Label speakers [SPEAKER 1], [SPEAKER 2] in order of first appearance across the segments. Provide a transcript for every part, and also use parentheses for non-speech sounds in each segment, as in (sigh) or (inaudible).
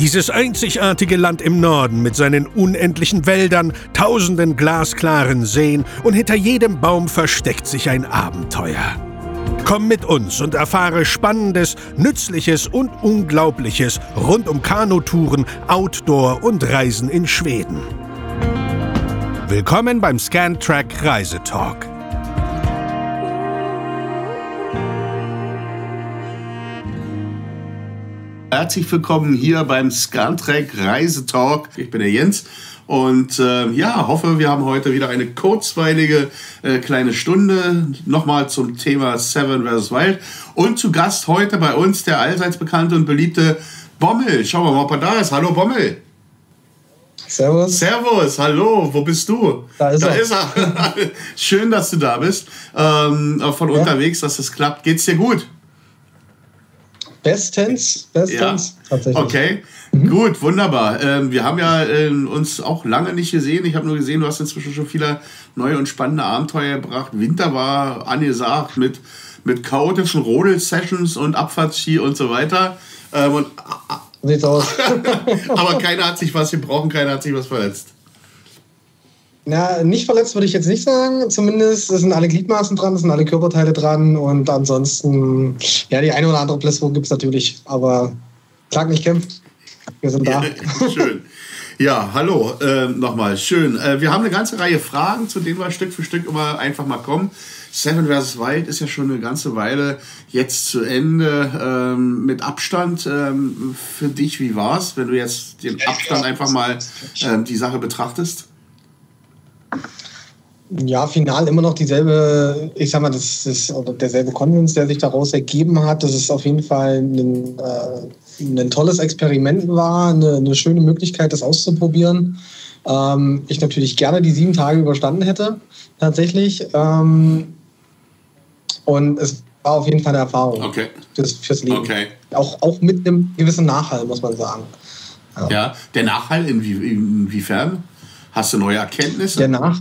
[SPEAKER 1] Dieses einzigartige Land im Norden mit seinen unendlichen Wäldern, tausenden glasklaren Seen und hinter jedem Baum versteckt sich ein Abenteuer. Komm mit uns und erfahre Spannendes, Nützliches und Unglaubliches rund um Kanutouren, Outdoor und Reisen in Schweden. Willkommen beim Scantrack Reisetalk.
[SPEAKER 2] Herzlich willkommen hier beim Scantrack Reisetalk. Ich bin der Jens und äh, ja, hoffe, wir haben heute wieder eine kurzweilige äh, kleine Stunde nochmal zum Thema Seven vs. Wild. Und zu Gast heute bei uns der allseits bekannte und beliebte Bommel. Schauen wir mal, ob er da ist. Hallo Bommel.
[SPEAKER 3] Servus.
[SPEAKER 2] Servus, hallo, wo bist du?
[SPEAKER 3] Da ist
[SPEAKER 2] da
[SPEAKER 3] er.
[SPEAKER 2] Ist er. (laughs) Schön, dass du da bist. Ähm, von
[SPEAKER 3] Ja.
[SPEAKER 2] unterwegs, dass das klappt. Geht's dir gut?
[SPEAKER 3] Bestens, bestens, tatsächlich.
[SPEAKER 2] Okay,
[SPEAKER 3] Mhm.
[SPEAKER 2] gut, wunderbar. Ähm, wir haben ja ähm, uns auch lange nicht gesehen. Ich habe nur gesehen, du hast inzwischen schon viele neue und spannende Abenteuer gebracht. Winter war angesagt mit, mit chaotischen Rodel-Sessions und Abfahrtski und so weiter. Ähm, und,
[SPEAKER 3] So Sieht's aus. (laughs)
[SPEAKER 2] aber keiner hat sich was gebrochen, keiner hat sich was verletzt.
[SPEAKER 3] Na, nicht verletzt würde ich jetzt nicht sagen. Zumindest es sind alle Gliedmaßen dran, es sind alle Körperteile dran und ansonsten, ja, die eine oder andere Blessung gibt es natürlich, aber Schlag nicht kämpft. Wir sind da. (laughs)
[SPEAKER 2] Schön. Ja, hallo ähm, nochmal. Schön. Äh, wir haben eine ganze Reihe Fragen, zu denen wir Stück für Stück immer einfach mal kommen. Seven vs. Wild ist ja schon eine ganze Weile jetzt zu Ende. Ähm, mit Abstand ähm, für dich, wie war's, wenn du jetzt den Abstand einfach mal ähm, die Sache betrachtest?
[SPEAKER 3] Ja, final immer noch dieselbe, ich sag mal, das ist oder derselbe Konsens, der sich daraus ergeben hat, dass es auf jeden Fall ein, äh, ein tolles Experiment war, eine, eine schöne Möglichkeit, das auszuprobieren. Ähm, ich natürlich gerne die sieben Tage überstanden hätte, tatsächlich. Ähm, und es war auf jeden Fall eine Erfahrung
[SPEAKER 2] Okay.
[SPEAKER 3] fürs, fürs Leben.
[SPEAKER 2] Okay.
[SPEAKER 3] Auch, auch mit einem gewissen Nachhall, muss man sagen.
[SPEAKER 2] Ja, der Nachhall inwie inwiefern? Hast du neue Erkenntnisse?
[SPEAKER 3] Der Nach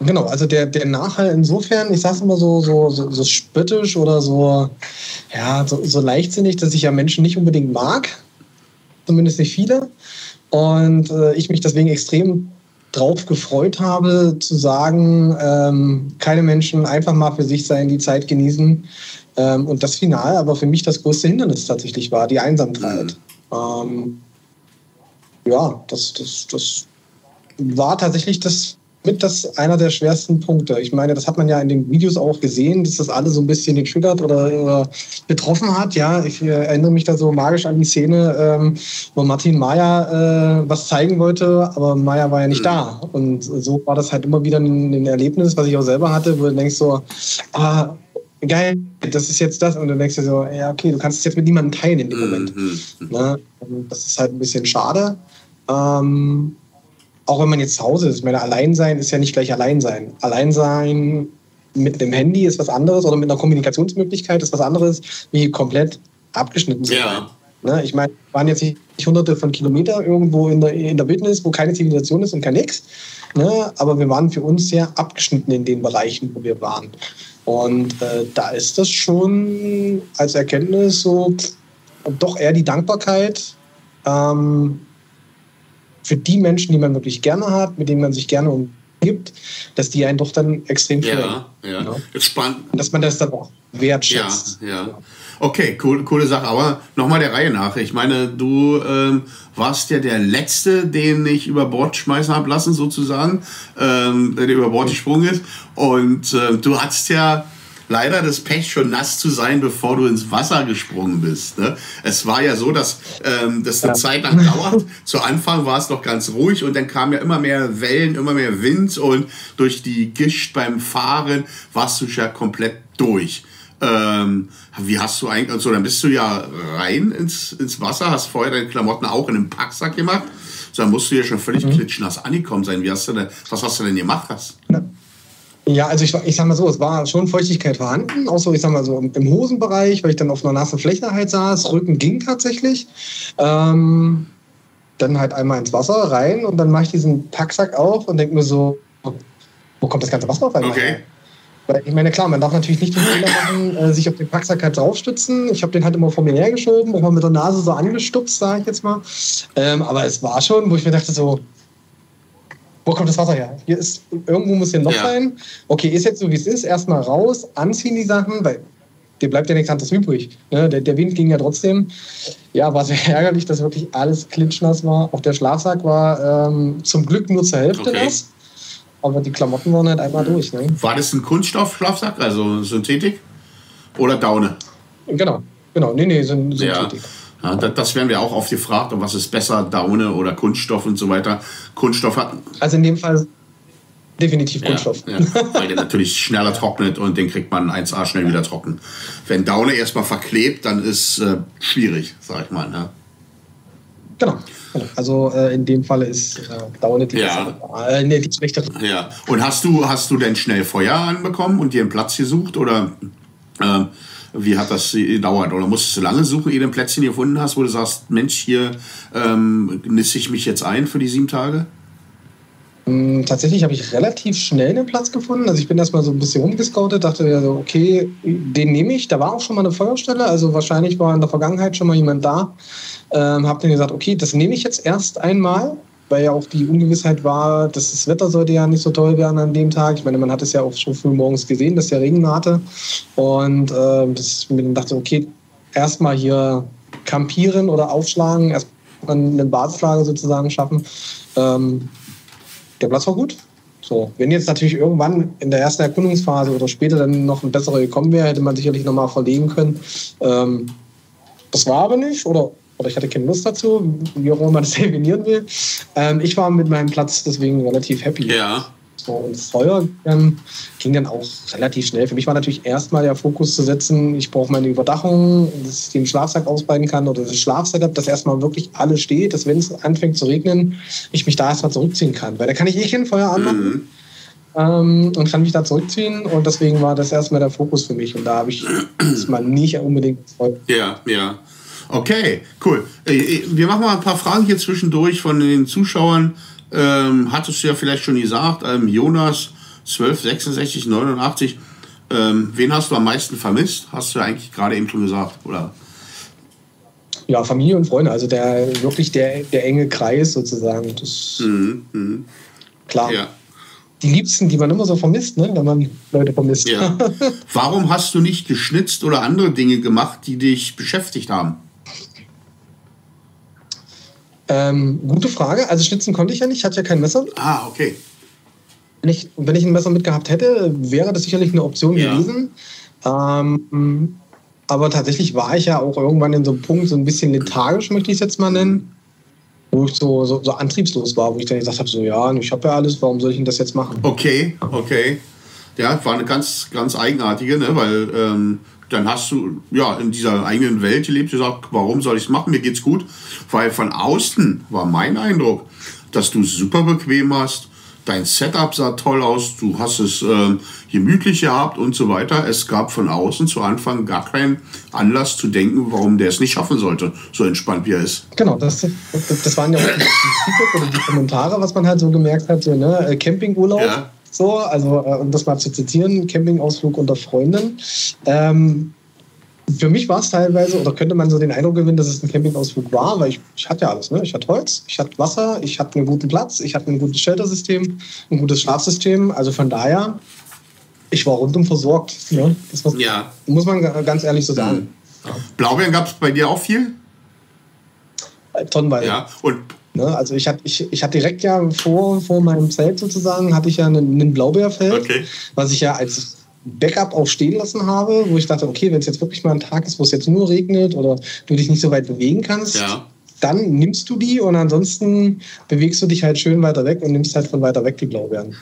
[SPEAKER 3] genau, also der, der Nachhall insofern, ich sag's immer so, so, so, so spöttisch oder so, ja, so, so leichtsinnig, dass ich ja Menschen nicht unbedingt mag. Zumindest nicht viele. Und äh, ich mich deswegen extrem drauf gefreut habe, zu sagen, ähm, keine Menschen einfach mal für sich sein, die Zeit genießen. Ähm, und das Final aber für mich das größte Hindernis tatsächlich war, die Einsamkeit. Ähm, ja, das, das, das war tatsächlich das mit das einer der schwersten Punkte. Ich meine, das hat man ja in den Videos auch gesehen, dass das alle so ein bisschen getriggert oder, oder betroffen hat. Ja, ich äh, erinnere mich da so magisch an die Szene, ähm, wo Martin Mayer äh, was zeigen wollte, aber Mayer war ja nicht da. Und so war das halt immer wieder ein, ein Erlebnis, was ich auch selber hatte, wo du denkst so, ah, geil, das ist jetzt das. Und dann denkst du so, ja, okay, du kannst es jetzt mit niemandem teilen in dem Moment.
[SPEAKER 2] Mhm.
[SPEAKER 3] Ne? Und Das ist halt ein bisschen schade. Ähm, auch wenn man jetzt zu Hause ist. Ich meine, Alleinsein ist ja nicht gleich Alleinsein. Alleinsein mit einem Handy ist was anderes oder mit einer Kommunikationsmöglichkeit ist was anderes, wie komplett abgeschnitten zu sein.
[SPEAKER 2] Ja.
[SPEAKER 3] Ne? Ich meine, wir waren jetzt nicht hunderte von Kilometern irgendwo in der, in der Wildnis, wo keine Zivilisation ist und kein nix. Ne? Aber wir waren für uns sehr abgeschnitten in den Bereichen, wo wir waren. Und äh, da ist das schon als Erkenntnis so doch eher die Dankbarkeit ähm, für die Menschen, die man wirklich gerne hat, mit denen man sich gerne umgibt, dass die einen doch dann extrem freuen.
[SPEAKER 2] Ja, ja.
[SPEAKER 3] Ja.
[SPEAKER 2] Ist spannend.
[SPEAKER 3] Dass man das dann auch
[SPEAKER 2] Ja,
[SPEAKER 3] wertschätzt.
[SPEAKER 2] ja. Okay, cool, coole Sache. Aber nochmal der Reihe nach. Ich meine, du ähm, warst ja der Letzte, den ich über Bord schmeißen habe lassen, sozusagen, ähm, der über Bord gesprungen ist. Und ähm, du hattest ja leider das Pech, schon nass zu sein, bevor du ins Wasser gesprungen bist. Ne? Es war ja so, dass ähm, das eine
[SPEAKER 3] Ja.
[SPEAKER 2] Zeit lang dauert. Zu Anfang war es noch ganz ruhig und dann kamen ja immer mehr Wellen, immer mehr Wind und durch die Gischt beim Fahren warst du ja komplett durch. Ähm, wie hast du eigentlich, also dann bist du ja rein ins, ins Wasser, hast vorher deine Klamotten auch in einen Packsack gemacht. So, dann musst du ja schon völlig klitschnass angekommen sein. Wie hast du denn, was hast du denn gemacht? Hast?
[SPEAKER 3] Ja, also ich, ich sag mal so, es war schon Feuchtigkeit vorhanden, auch so, ich sag mal so im, Hosenbereich, weil ich dann auf einer nassen Fläche halt saß, Rücken ging tatsächlich. Ähm, dann halt einmal ins Wasser rein und dann mache ich diesen Packsack auf und denke mir so, wo kommt das ganze Wasser auf einmal
[SPEAKER 2] Okay.
[SPEAKER 3] her? Weil ich meine, klar, man darf natürlich nicht den Fehler machen, äh, sich auf den Packsack halt draufstützen. Ich habe den halt immer vor mir hergeschoben, auch mal mit der Nase so angestupst, sage ich jetzt mal. Ähm, aber es war schon, wo ich mir dachte so, wo kommt das Wasser her? Hier ist, irgendwo muss hier ein Loch
[SPEAKER 2] Ja.
[SPEAKER 3] sein. Okay, ist jetzt so, wie es ist. Erstmal raus, anziehen die Sachen, weil dir bleibt ja nichts anderes übrig. Ne? Der, der Wind ging ja trotzdem. Ja, war sehr (laughs) ärgerlich, dass wirklich alles klitschnass war. Auch der Schlafsack war ähm, zum Glück nur zur Hälfte
[SPEAKER 2] Okay.
[SPEAKER 3] nass. Aber die Klamotten waren halt einmal durch. Ne?
[SPEAKER 2] War das ein Kunststoffschlafsack, also Synthetik? Oder Daune?
[SPEAKER 3] Genau, genau. Nee, nee, sind
[SPEAKER 2] Ja. Ja, das, das werden wir auch oft gefragt, und was ist besser, Daune oder Kunststoff und so weiter. Kunststoff hat.
[SPEAKER 3] Also in dem Fall definitiv
[SPEAKER 2] Ja,
[SPEAKER 3] Kunststoff.
[SPEAKER 2] ja, weil der natürlich schneller trocknet und den kriegt man 1A schnell wieder trocken. Wenn Daune erstmal verklebt, dann ist äh, schwierig, sag ich mal. Ne?
[SPEAKER 3] Genau. genau. Also äh, in dem Fall ist äh, Daune die
[SPEAKER 2] Ja.
[SPEAKER 3] Äh, nee, die schlechtere.
[SPEAKER 2] Ja. Und hast du, hast du denn schnell Feuer anbekommen und dir einen Platz gesucht? Oder ähm, wie hat das gedauert? Oder musstest du lange suchen, ehe du ein Plätzchen gefunden hast, wo du sagst, Mensch, hier ähm, nisse ich mich jetzt ein für die sieben Tage?
[SPEAKER 3] Mm, Tatsächlich habe ich relativ schnell einen Platz gefunden. Also ich bin erstmal so ein bisschen rumgescoutet, dachte mir so, okay, den nehme ich. Da war auch schon mal eine Feuerstelle, also wahrscheinlich war in der Vergangenheit schon mal jemand da. Ähm, habe dann gesagt, okay, das nehme ich jetzt erst einmal, weil ja auch die Ungewissheit war, dass das Wetter sollte ja nicht so toll werden an dem Tag. Ich meine, man hat es ja auch schon früh morgens gesehen, dass der Regen nahte. Und das ich dachte, okay, erstmal hier campieren oder aufschlagen, erstmal eine Basislager sozusagen schaffen. Ähm, der Platz war gut. So, wenn jetzt natürlich irgendwann in der ersten Erkundungsphase oder später dann noch ein besserer gekommen wäre, hätte man sicherlich nochmal verlegen können. Ähm, das war aber nicht, oder, oder ich hatte keine Lust dazu, wie auch immer man das (laughs) definieren will. Ähm, ich war mit meinem Platz deswegen relativ happy.
[SPEAKER 2] Ja.
[SPEAKER 3] So, und das Feuer ähm, ging dann auch relativ schnell. Für mich war natürlich erstmal der Fokus zu setzen, ich brauche meine Überdachung, dass ich den Schlafsack ausbreiten kann oder das Schlafsetup, dass erstmal wirklich alles steht, dass wenn es anfängt zu regnen, ich mich da erstmal zurückziehen kann. Weil da kann ich eh kein Feuer anmachen
[SPEAKER 2] Mhm.
[SPEAKER 3] ähm, und kann mich da zurückziehen und deswegen war das erstmal der Fokus für mich und da habe ich (clears throat) erstmal nicht unbedingt.
[SPEAKER 2] Ja, ja. Okay, cool. Äh, Wir machen mal ein paar Fragen hier zwischendurch von den Zuschauern. Ähm, hattest du ja vielleicht schon gesagt, ähm, Jonas 1266 89. Ähm, wen hast du am meisten vermisst? Hast du ja eigentlich gerade eben schon gesagt, oder?
[SPEAKER 3] Ja, Familie und Freunde, also der wirklich der, der enge Kreis sozusagen. Das
[SPEAKER 2] Mhm, mhm.
[SPEAKER 3] klar.
[SPEAKER 2] Ja.
[SPEAKER 3] Die Liebsten, die man immer so vermisst, ne, wenn man Leute vermisst.
[SPEAKER 2] ja. (laughs) Warum hast du nicht geschnitzt oder andere Dinge gemacht, die dich beschäftigt haben?
[SPEAKER 3] Ähm, gute Frage. Also schnitzen konnte ich ja nicht, ich hatte ja kein Messer.
[SPEAKER 2] Ah, okay.
[SPEAKER 3] Wenn ich, wenn ich ein Messer mitgehabt hätte, wäre das sicherlich eine Option
[SPEAKER 2] Ja.
[SPEAKER 3] gewesen. Ähm, aber tatsächlich war ich ja auch irgendwann in so einem Punkt, so ein bisschen lethargisch, möchte ich es jetzt mal nennen, wo ich so, so, so antriebslos war, wo ich dann gesagt habe, so ja, ich habe ja alles, warum soll ich denn das jetzt machen?
[SPEAKER 2] Okay, okay. Ja, war eine ganz, ganz eigenartige, ne? weil ähm, dann hast du ja in dieser eigenen Welt gelebt, gesagt, warum soll ich es machen, mir geht's gut. Weil von außen war mein Eindruck, dass du es super bequem hast, dein Setup sah toll aus, du hast es ähm, gemütlich gehabt und so weiter. Es gab von außen zu Anfang gar keinen Anlass zu denken, warum der es nicht schaffen sollte, so entspannt wie er ist.
[SPEAKER 3] Genau, das, das, waren ja auch die, die Feedback oder die Kommentare, was man halt so gemerkt hat, so, ne, äh, Campingurlaub.
[SPEAKER 2] Ja.
[SPEAKER 3] So, also äh, um das mal zu zitieren, Campingausflug unter Freunden. Ähm, für mich war es teilweise, oder könnte man so den Eindruck gewinnen, dass es ein Campingausflug war, weil ich, ich hatte ja alles. Ne? Ich hatte Holz, ich hatte Wasser, ich hatte einen guten Platz, ich hatte ein gutes Sheltersystem, ein gutes Schlafsystem. Also von daher, ich war rundum versorgt. Ne? Das muss,
[SPEAKER 2] Ja.
[SPEAKER 3] muss man ga- ganz ehrlich so sagen.
[SPEAKER 2] Blaubeeren gab es bei dir auch viel?
[SPEAKER 3] Ja. Tonnenweise.
[SPEAKER 2] Ja. Und
[SPEAKER 3] Ne, also ich hatte ich, ich hatte direkt ja vor, vor meinem Zelt sozusagen, hatte ich ja einen, einen Blaubeerfeld,
[SPEAKER 2] Okay.
[SPEAKER 3] was ich ja als Backup auch stehen lassen habe, wo ich dachte, okay, wenn es jetzt wirklich mal ein Tag ist, wo es jetzt nur regnet oder du dich nicht so weit bewegen kannst,
[SPEAKER 2] Ja.
[SPEAKER 3] dann nimmst du die und ansonsten bewegst du dich halt schön weiter weg und nimmst halt von weiter weg die Blaubeeren.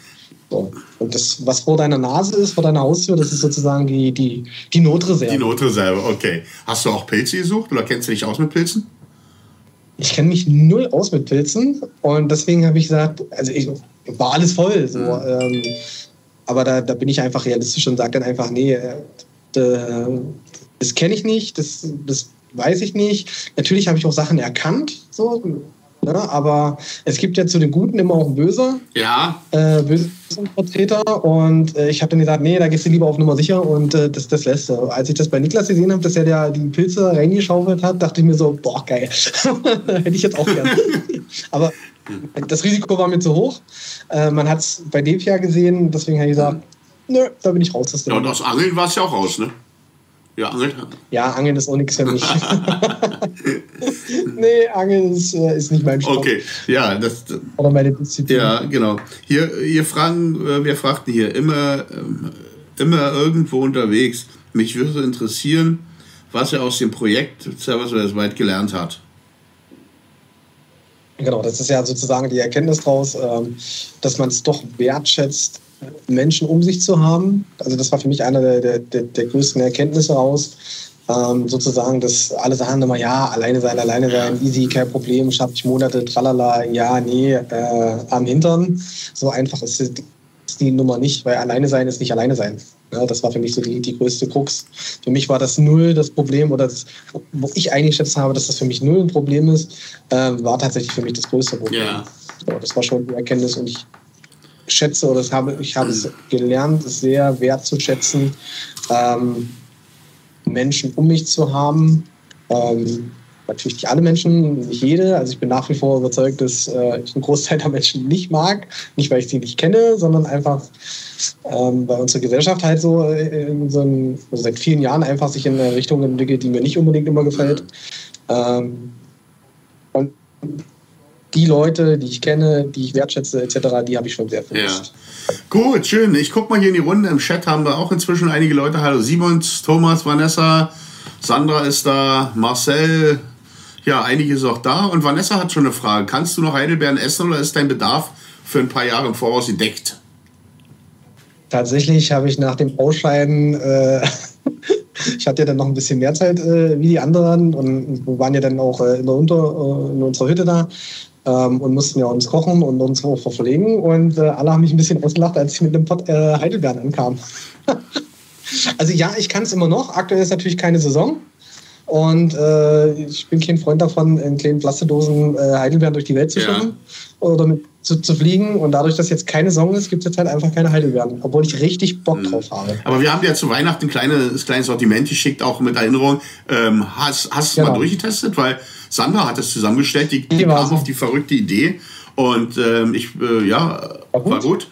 [SPEAKER 3] So. Und das, was vor deiner Nase ist, vor deiner Haustür, das ist sozusagen die, die, die Notreserve.
[SPEAKER 2] Die Notreserve, okay. Hast du auch Pilze gesucht oder kennst du dich aus mit Pilzen?
[SPEAKER 3] Ich kenne mich null aus mit Pilzen und deswegen habe ich gesagt, also ich war alles voll. So, ähm, aber da, da bin ich einfach realistisch und sage dann einfach, nee, äh, da- das kenne ich nicht, das, das weiß ich nicht. Natürlich habe ich auch Sachen erkannt, so Ne? Aber es gibt ja zu den Guten immer auch Böse.
[SPEAKER 2] Ja.
[SPEAKER 3] Äh, Vertreter. Und äh, ich habe dann gesagt, nee, da gehst du lieber auf Nummer sicher und äh, das, das lässt du. Als ich das bei Niklas gesehen habe, dass er der die Pilze reingeschaufelt hat, dachte ich mir so, boah, geil. (laughs) Hätte ich jetzt auch gerne. (laughs) Aber das Risiko war mir zu hoch. Äh, man hat es bei dem Jahr gesehen, deswegen habe ich gesagt, nö, da bin ich raus.
[SPEAKER 2] Ja, und aus Angeln war es ja auch raus, ne? Ja, Angeln.
[SPEAKER 3] Ja, Angeln ist auch nichts für mich. (laughs) nee, Angeln ist, äh, ist nicht mein Sport.
[SPEAKER 2] Okay, ja, das.
[SPEAKER 3] Oder meine Disziplin.
[SPEAKER 2] Ja, genau. Hier, hier fragen, äh, wir fragten hier immer, ähm, immer irgendwo unterwegs. Mich würde interessieren, was er aus dem Projekt Servus weit gelernt hat.
[SPEAKER 3] Genau, das ist ja sozusagen die Erkenntnis daraus, ähm, dass man es doch wertschätzt, Menschen um sich zu haben. Also das war für mich eine der, der, der größten Erkenntnisse raus. Ähm, sozusagen, dass alle sagen immer, ja, alleine sein, alleine sein, easy, kein Problem, schaffe ich Monate, tralala, ja, nee, äh, am Hintern. So einfach ist die Nummer nicht, weil alleine sein ist nicht alleine sein. Ja, das war für mich so die, die größte Krux. Für mich war das null das Problem, oder das, wo ich eingeschätzt habe, dass das für mich null ein Problem ist, äh, war tatsächlich für mich das größte Problem. Ja. Ja, das war schon die Erkenntnis und ich schätze oder habe, ich habe es gelernt, sehr wertzuschätzen, ähm, Menschen um mich zu haben. Ähm, natürlich nicht alle Menschen, nicht jede. Also ich bin nach wie vor überzeugt, dass äh, ich einen Großteil der Menschen nicht mag. Nicht, weil ich sie nicht kenne, sondern einfach, ähm, weil unsere Gesellschaft halt so, äh, so ein, also seit vielen Jahren einfach sich in eine Richtung entwickelt, die mir nicht unbedingt immer gefällt. Ähm, und die Leute, die ich kenne, die ich wertschätze, etc., die habe ich schon sehr vermisst.
[SPEAKER 2] Ja. Gut, schön. Ich gucke mal hier in die Runde. Im Chat haben wir auch inzwischen einige Leute. Hallo Simons, Thomas, Vanessa, Sandra ist da, Marcel. Ja, einige ist auch da. Und Vanessa hat schon eine Frage. Kannst du noch Heidelbeeren essen oder ist dein Bedarf für ein paar Jahre im Voraus gedeckt?
[SPEAKER 3] Tatsächlich habe ich nach dem Ausscheiden äh, (laughs) ich hatte ja dann noch ein bisschen mehr Zeit äh, wie die anderen und wir waren ja dann auch äh, in, der Unter, äh, in unserer Hütte da ähm, und mussten ja uns kochen und uns auch verpflegen. Und äh, alle haben mich ein bisschen ausgelacht, als ich mit einem Pott äh, Heidelbeeren ankam. (laughs) also ja, ich kann es immer noch. Aktuell ist natürlich keine Saison. Und äh, ich bin kein Freund davon, in kleinen Plastedosen äh, Heidelbeeren durch die Welt zu schicken ja. oder mit zu, zu, fliegen. Und dadurch, dass jetzt keine Saison ist, gibt es jetzt halt einfach keine Heidelbeeren, obwohl ich richtig Bock mhm. drauf habe.
[SPEAKER 2] Aber wir haben ja zu Weihnachten ein kleines, kleines Sortiment geschickt, auch mit Erinnerung. Ähm, hast hast du genau. mal durchgetestet? Weil Sandra hat es zusammengestellt, die, die, die kam auf die verrückte Idee. Und ähm, ich, äh, ja, war gut. War gut.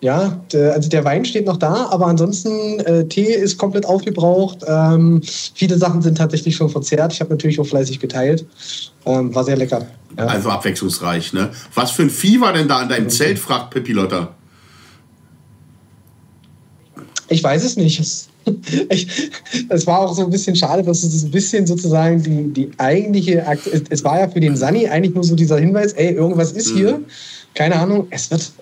[SPEAKER 3] Ja, der, also der Wein steht noch da, aber ansonsten äh, Tee ist komplett aufgebraucht. Ähm, viele Sachen sind tatsächlich schon verzehrt. Ich habe natürlich auch fleißig geteilt. Ähm, war sehr lecker.
[SPEAKER 2] Ja. Also abwechslungsreich, ne? Was für ein Vieh war denn da an deinem okay. Zelt, fragt Pippi Lotta.
[SPEAKER 3] Ich weiß es nicht. Es, (laughs) war auch so ein bisschen schade, dass es ein bisschen sozusagen die, die eigentliche, es war ja für den Sani eigentlich nur so dieser Hinweis, ey, irgendwas ist hier. Mhm keine Ahnung, es wird,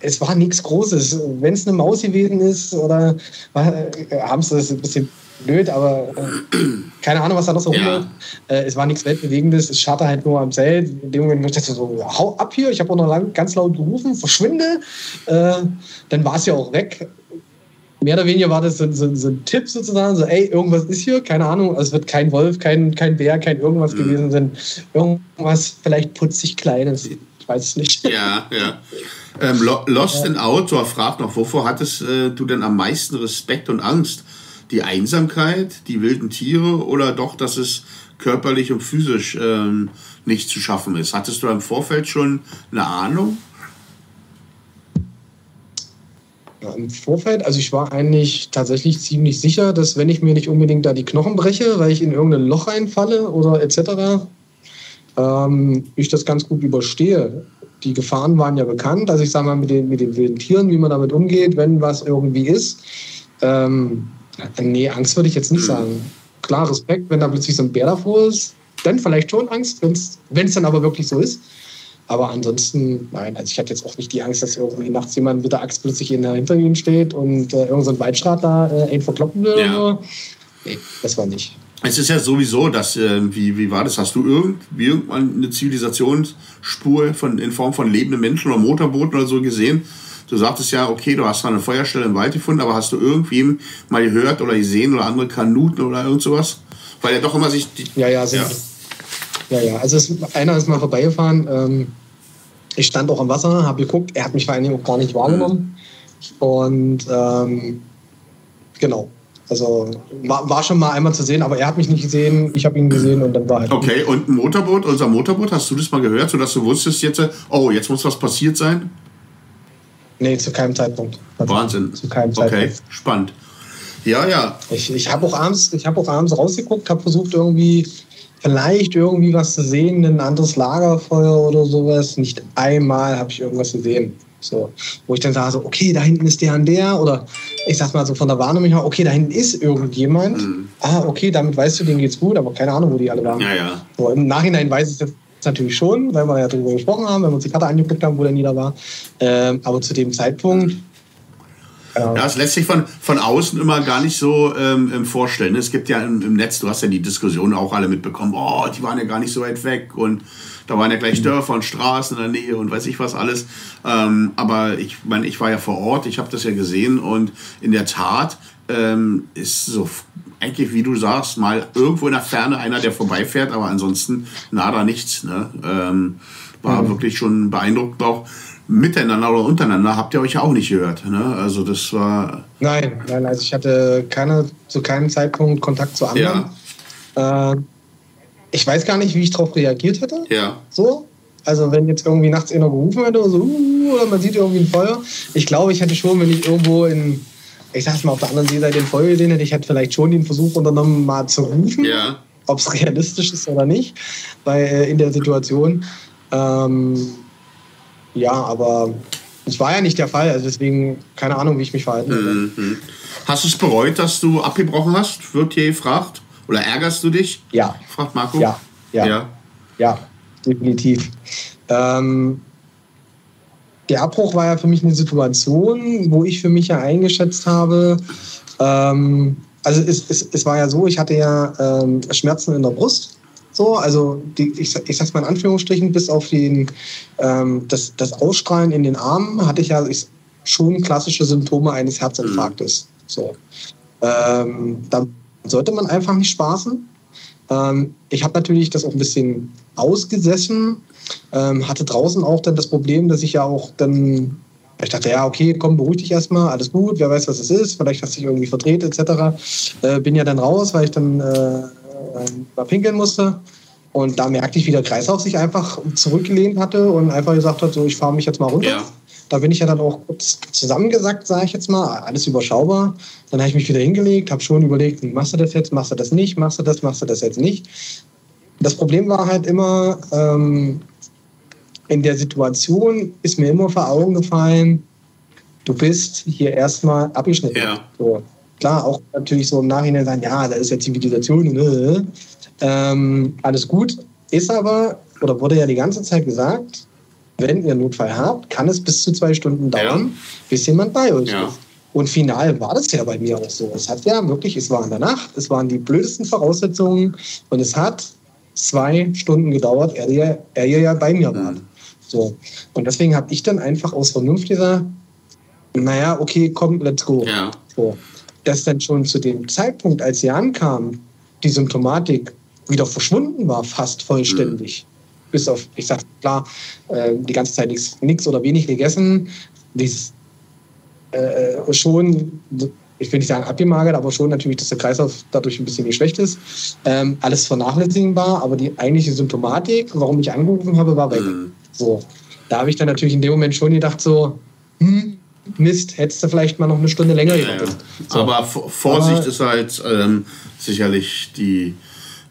[SPEAKER 3] es war nichts Großes. Wenn es eine Maus gewesen ist oder äh, haben sie das ein bisschen blöd, aber äh, keine Ahnung, was da noch so ja. rumläuft. Äh, es war nichts Weltbewegendes, es scharte halt nur am Zelt. In dem Moment dachte ich so, hau ab hier, ich habe auch noch lang, ganz laut gerufen, verschwinde. Äh, dann war es ja auch weg. Mehr oder weniger war das so, so, so, ein Tipp sozusagen, so, ey, irgendwas ist hier, keine Ahnung, also es wird kein Wolf, kein, kein Bär, kein irgendwas mhm. gewesen sein. Irgendwas vielleicht putzig Kleines ich weiß es nicht.
[SPEAKER 2] Ja, ja. Ähm, Lost ja. in Outdoor fragt noch, wovor hattest äh, du denn am meisten Respekt und Angst? Die Einsamkeit, die wilden Tiere oder doch, dass es körperlich und physisch ähm, nicht zu schaffen ist? Hattest du im Vorfeld schon eine Ahnung?
[SPEAKER 3] Im Vorfeld, also ich war eigentlich tatsächlich ziemlich sicher, dass wenn ich mir nicht unbedingt da die Knochen breche, weil ich in irgendein Loch reinfalle oder etc., ähm, ich das ganz gut überstehe. Die Gefahren waren ja bekannt. Also ich sage mal mit den, mit den wilden Tieren, wie man damit umgeht, wenn was irgendwie ist. Ähm, nee, Angst würde ich jetzt nicht sagen. Klar, Respekt, wenn da plötzlich so ein Bär davor ist, dann vielleicht schon Angst, wenn es dann aber wirklich so ist. Aber ansonsten, nein, also ich hatte jetzt auch nicht die Angst, dass irgendwie nachts jemand mit der Axt plötzlich hinter ihnen steht und äh, irgendein so Waldstrat äh, einen verkloppen will ja. oder. Nee, das war nicht.
[SPEAKER 2] Es ist ja sowieso, dass, äh, wie, wie war das? Hast du irgendwie irgendwann eine Zivilisationsspur von, in Form von lebenden Menschen oder Motorbooten oder so gesehen? Du sagtest ja, okay, du hast eine Feuerstelle im Wald gefunden, aber hast du irgendwie mal gehört oder gesehen oder andere Kanuten oder irgend sowas? Weil ja doch immer sich. Die,
[SPEAKER 3] ja, ja, sind, Ja, ja. Also es, einer ist mal vorbeigefahren. Ähm, ich stand auch am Wasser, habe geguckt. Er hat mich vor allen Dingen auch gar nicht wahrgenommen. Und ähm, genau. Also war, war schon mal einmal zu sehen, aber er hat mich nicht gesehen, ich habe ihn gesehen und dann war halt.
[SPEAKER 2] Okay, und ein Motorboot, unser Motorboot, hast du das mal gehört, sodass du wusstest jetzt, oh, jetzt muss was passiert sein?
[SPEAKER 3] Nee, zu keinem Zeitpunkt.
[SPEAKER 2] Wahnsinn.
[SPEAKER 3] Zu keinem Zeitpunkt.
[SPEAKER 2] Okay, spannend. Ja, ja.
[SPEAKER 3] Ich, ich habe auch abends, ich habe auch abends rausgeguckt, habe versucht irgendwie vielleicht irgendwie was zu sehen, ein anderes Lagerfeuer oder sowas. Nicht einmal habe ich irgendwas gesehen. So, wo ich dann sage, so, okay, da hinten ist der und der, oder ich sag mal so von der Wahrnehmung her, okay, da hinten ist irgendjemand. Mhm. Ah, okay, damit weißt du, denen geht's gut, aber keine Ahnung, wo die alle waren.
[SPEAKER 2] Ja, ja.
[SPEAKER 3] So, Im Nachhinein weiß ich das natürlich schon, weil wir ja darüber gesprochen haben, wenn wir uns die Karte angeguckt haben, wo der nieder war. Ähm, aber zu dem Zeitpunkt
[SPEAKER 2] ja, es lässt sich von, von außen immer gar nicht so ähm, ähm, vorstellen. Es gibt ja im, im, Netz, du hast ja die Diskussion auch alle mitbekommen, oh, die waren ja gar nicht so weit weg und da waren ja gleich mhm. Dörfer und Straßen in der Nähe und weiß ich was alles. Ähm, aber ich meine, ich war ja vor Ort, ich habe das ja gesehen und in der Tat ähm, ist so eigentlich, wie du sagst, mal irgendwo in der Ferne einer, der vorbeifährt, aber ansonsten nada nichts. Ne? Ähm, war mhm. wirklich schon beeindruckend auch miteinander oder untereinander habt ihr euch auch nicht gehört. Ne? Also das war.
[SPEAKER 3] Nein, nein, also ich hatte keine, zu keinem Zeitpunkt Kontakt zu anderen. Ja. Äh, ich weiß gar nicht, wie ich darauf reagiert hätte.
[SPEAKER 2] Ja.
[SPEAKER 3] So. Also wenn jetzt irgendwie nachts einer gerufen hätte oder so, uh, oder man sieht irgendwie ein Feuer. Ich glaube, ich hätte schon, wenn ich irgendwo in, ich sag's mal, auf der anderen Seite den Feuer gesehen hätte, ich hätte vielleicht schon den Versuch unternommen, mal zu rufen.
[SPEAKER 2] Ja.
[SPEAKER 3] Ob es realistisch ist oder nicht, weil äh, in der Situation. Ähm, ja, aber es war ja nicht der Fall, also deswegen keine Ahnung, wie ich mich verhalten würde.
[SPEAKER 2] Mhm. Hast du es bereut, dass du abgebrochen hast? Wird hier gefragt? Oder ärgerst du dich?
[SPEAKER 3] Ja.
[SPEAKER 2] Fragt Marco.
[SPEAKER 3] Ja, ja, ja, ja definitiv. Ähm, der Abbruch war ja für mich eine Situation, wo ich für mich ja eingeschätzt habe, ähm, also es, es, es war ja so, ich hatte ja ähm, Schmerzen in der Brust so, also die, ich, ich sag's mal in Anführungsstrichen, bis auf den, ähm, das, das Ausstrahlen in den Armen hatte ich ja ich, schon klassische Symptome eines Herzinfarktes. So. Ähm, da sollte man einfach nicht spaßen. Ähm, ich habe natürlich das auch ein bisschen ausgesessen, ähm, hatte draußen auch dann das Problem, dass ich ja auch dann ich dachte, ja, okay, komm, beruhig dich erstmal, alles gut, wer weiß, was es ist, vielleicht hast du dich irgendwie verdreht, etc. Äh, bin ja dann raus, weil ich dann äh, mal pinkeln musste. Und da merkte ich, wie der Kreislauf sich einfach zurückgelehnt hatte und einfach gesagt hat, so, ich fahre mich jetzt mal runter. Ja. Da bin ich ja dann auch kurz zusammengesackt, sage ich jetzt mal, alles überschaubar. Dann habe ich mich wieder hingelegt, habe schon überlegt, machst du das jetzt, machst du das nicht, machst du das, machst du das jetzt nicht. Das Problem war halt immer, ähm, in der Situation ist mir immer vor Augen gefallen, du bist hier erstmal abgeschnitten.
[SPEAKER 2] Ja.
[SPEAKER 3] So klar, auch natürlich so im Nachhinein sagen, ja, da ist ja Zivilisation, ne? ähm, alles gut. Ist aber, oder wurde ja die ganze Zeit gesagt, wenn ihr einen Notfall habt, kann es bis zu zwei Stunden dauern, ja. bis jemand bei euch ja. ist. Und final war das ja bei mir auch so. Es hat ja wirklich, es war in der Nacht, es waren die blödesten Voraussetzungen und es hat zwei Stunden gedauert, er, er ja bei mir war. Mhm. So. Und deswegen habe ich dann einfach aus Vernunft gesagt, naja, okay, komm, let's go.
[SPEAKER 2] Ja.
[SPEAKER 3] So dass dann schon zu dem Zeitpunkt, als sie ankamen, die Symptomatik wieder verschwunden war, fast vollständig. Mhm. Bis auf, ich sag klar, äh, die ganze Zeit nichts oder wenig gegessen. Dieses äh, schon, ich will nicht sagen abgemagert, aber schon natürlich, dass der Kreislauf dadurch ein bisschen geschwächt ist. Ähm, alles vernachlässigbar, aber die eigentliche Symptomatik, warum ich angerufen habe, war weg. Mhm. So. Da habe ich dann natürlich in dem Moment schon gedacht, so, hm, Mist, hättest du vielleicht mal noch eine Stunde länger gewartet. Ja,
[SPEAKER 2] so. Aber Vorsicht Aber, ist halt ähm, sicherlich die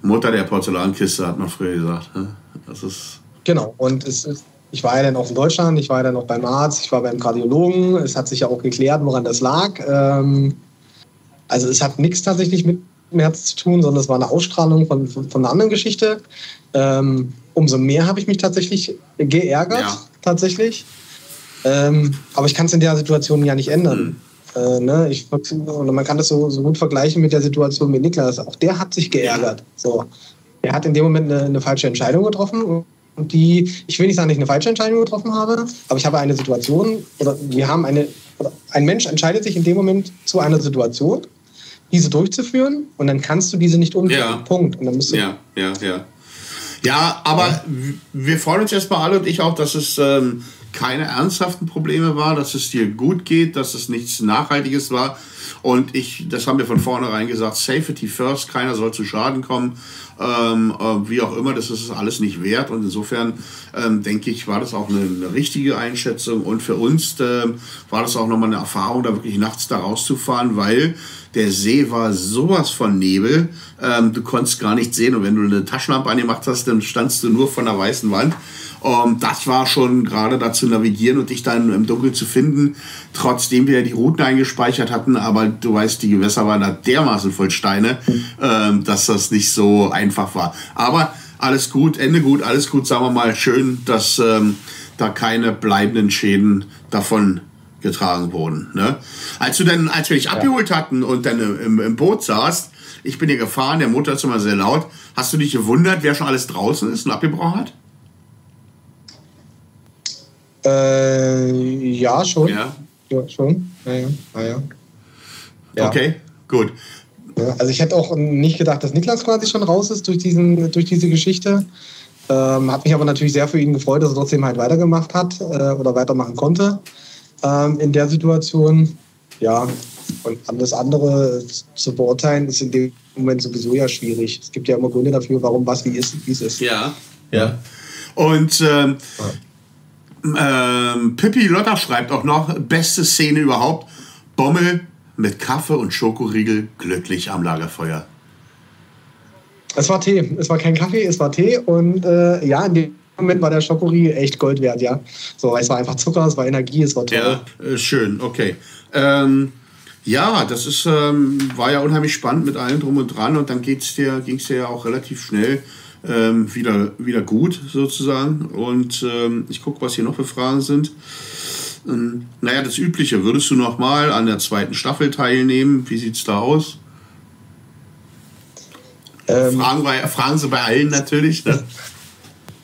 [SPEAKER 2] Mutter der Porzellankiste, hat man früher gesagt. Ne? Das ist
[SPEAKER 3] genau, und es ist, ich war ja dann auch in Deutschland, ich war ja dann auch beim Arzt, ich war beim Kardiologen. Es hat sich ja auch geklärt, woran das lag. Ähm, also es hat nichts tatsächlich mit dem Herz zu tun, sondern es war eine Ausstrahlung von, von, einer anderen Geschichte. Ähm, umso mehr habe ich mich tatsächlich geärgert, ja. tatsächlich. Ähm, aber ich kann es in der Situation ja nicht ändern. Mhm. Äh, ne? ich, man kann das so, so, gut vergleichen mit der Situation mit Niklas. Auch der hat sich geärgert. So. Er hat in dem Moment eine, eine falsche Entscheidung getroffen und die, ich will nicht sagen, dass ich eine falsche Entscheidung getroffen habe, aber ich habe eine Situation, oder wir haben eine, ein Mensch entscheidet sich in dem Moment zu einer Situation, diese durchzuführen und dann kannst du diese nicht umdrehen. Ja. Punkt. Und dann
[SPEAKER 2] musst du ja, ja, ja. Ja, aber ja. wir freuen uns erstmal alle und ich auch, dass es ähm, keine ernsthaften Probleme war, dass es dir gut geht, dass es nichts Nachhaltiges war. Und ich, das haben wir von vornherein gesagt, Safety first, keiner soll zu Schaden kommen. Ähm, äh, wie auch immer, das ist alles nicht wert. Und insofern ähm, denke ich, war das auch eine, eine richtige Einschätzung. Und für uns äh, war das auch nochmal eine Erfahrung, da wirklich nachts da rauszufahren, weil der See war sowas von Nebel, ähm, du konntest gar nichts sehen. Und wenn du eine Taschenlampe angemacht hast, dann standst du nur von der weißen Wand. Um, das war schon gerade dazu navigieren und dich dann im Dunkeln zu finden, trotzdem wir die Routen eingespeichert hatten. Aber du weißt, die Gewässer waren da dermaßen voll Steine, ähm, dass das nicht so einfach war. Aber alles gut, Ende gut, alles gut, sagen wir mal. Schön, dass ähm, da keine bleibenden Schäden davon getragen wurden. Ne? Als du dann, als wir dich abgeholt hatten und dann im, im Boot saßt, ich bin hier gefahren, der Motor ist immer sehr laut. Hast du dich gewundert, wer schon alles draußen ist und abgebrochen hat?
[SPEAKER 3] Äh, ja, schon. Ja. ja schon. Ja, ja. Ja.
[SPEAKER 2] Okay, gut.
[SPEAKER 3] Also ich hätte auch nicht gedacht, dass Niklas quasi schon raus ist durch, diesen, durch diese Geschichte. Ähm, hat mich aber natürlich sehr für ihn gefreut, dass er trotzdem halt weitergemacht hat äh, oder weitermachen konnte ähm, in der Situation. Ja, und alles andere zu beurteilen ist in dem Moment sowieso ja schwierig. Es gibt ja immer Gründe dafür, warum was wie ist, wie es ist.
[SPEAKER 2] Ja, ja. Und ähm, ähm, Pippi Lotter schreibt auch noch, beste Szene überhaupt, Bommel mit Kaffee und Schokoriegel glücklich am Lagerfeuer.
[SPEAKER 3] Es war Tee. Es war kein Kaffee, es war Tee. Und äh, ja, in dem Moment war der Schokoriegel echt Gold wert, ja. So, es war einfach Zucker, es war Energie, es war toll.
[SPEAKER 2] Ja, äh, schön, okay. Ähm, ja, das ist, ähm, war ja unheimlich spannend mit allem drum und dran und dann ging es dir, ja auch relativ schnell ähm, wieder, wieder gut sozusagen. Und ähm, ich gucke, was hier noch für Fragen sind. Ähm, naja, das Übliche. Würdest du noch mal an der zweiten Staffel teilnehmen? Wie sieht es da aus? Ähm, fragen, bei, fragen sie bei allen natürlich. Ne?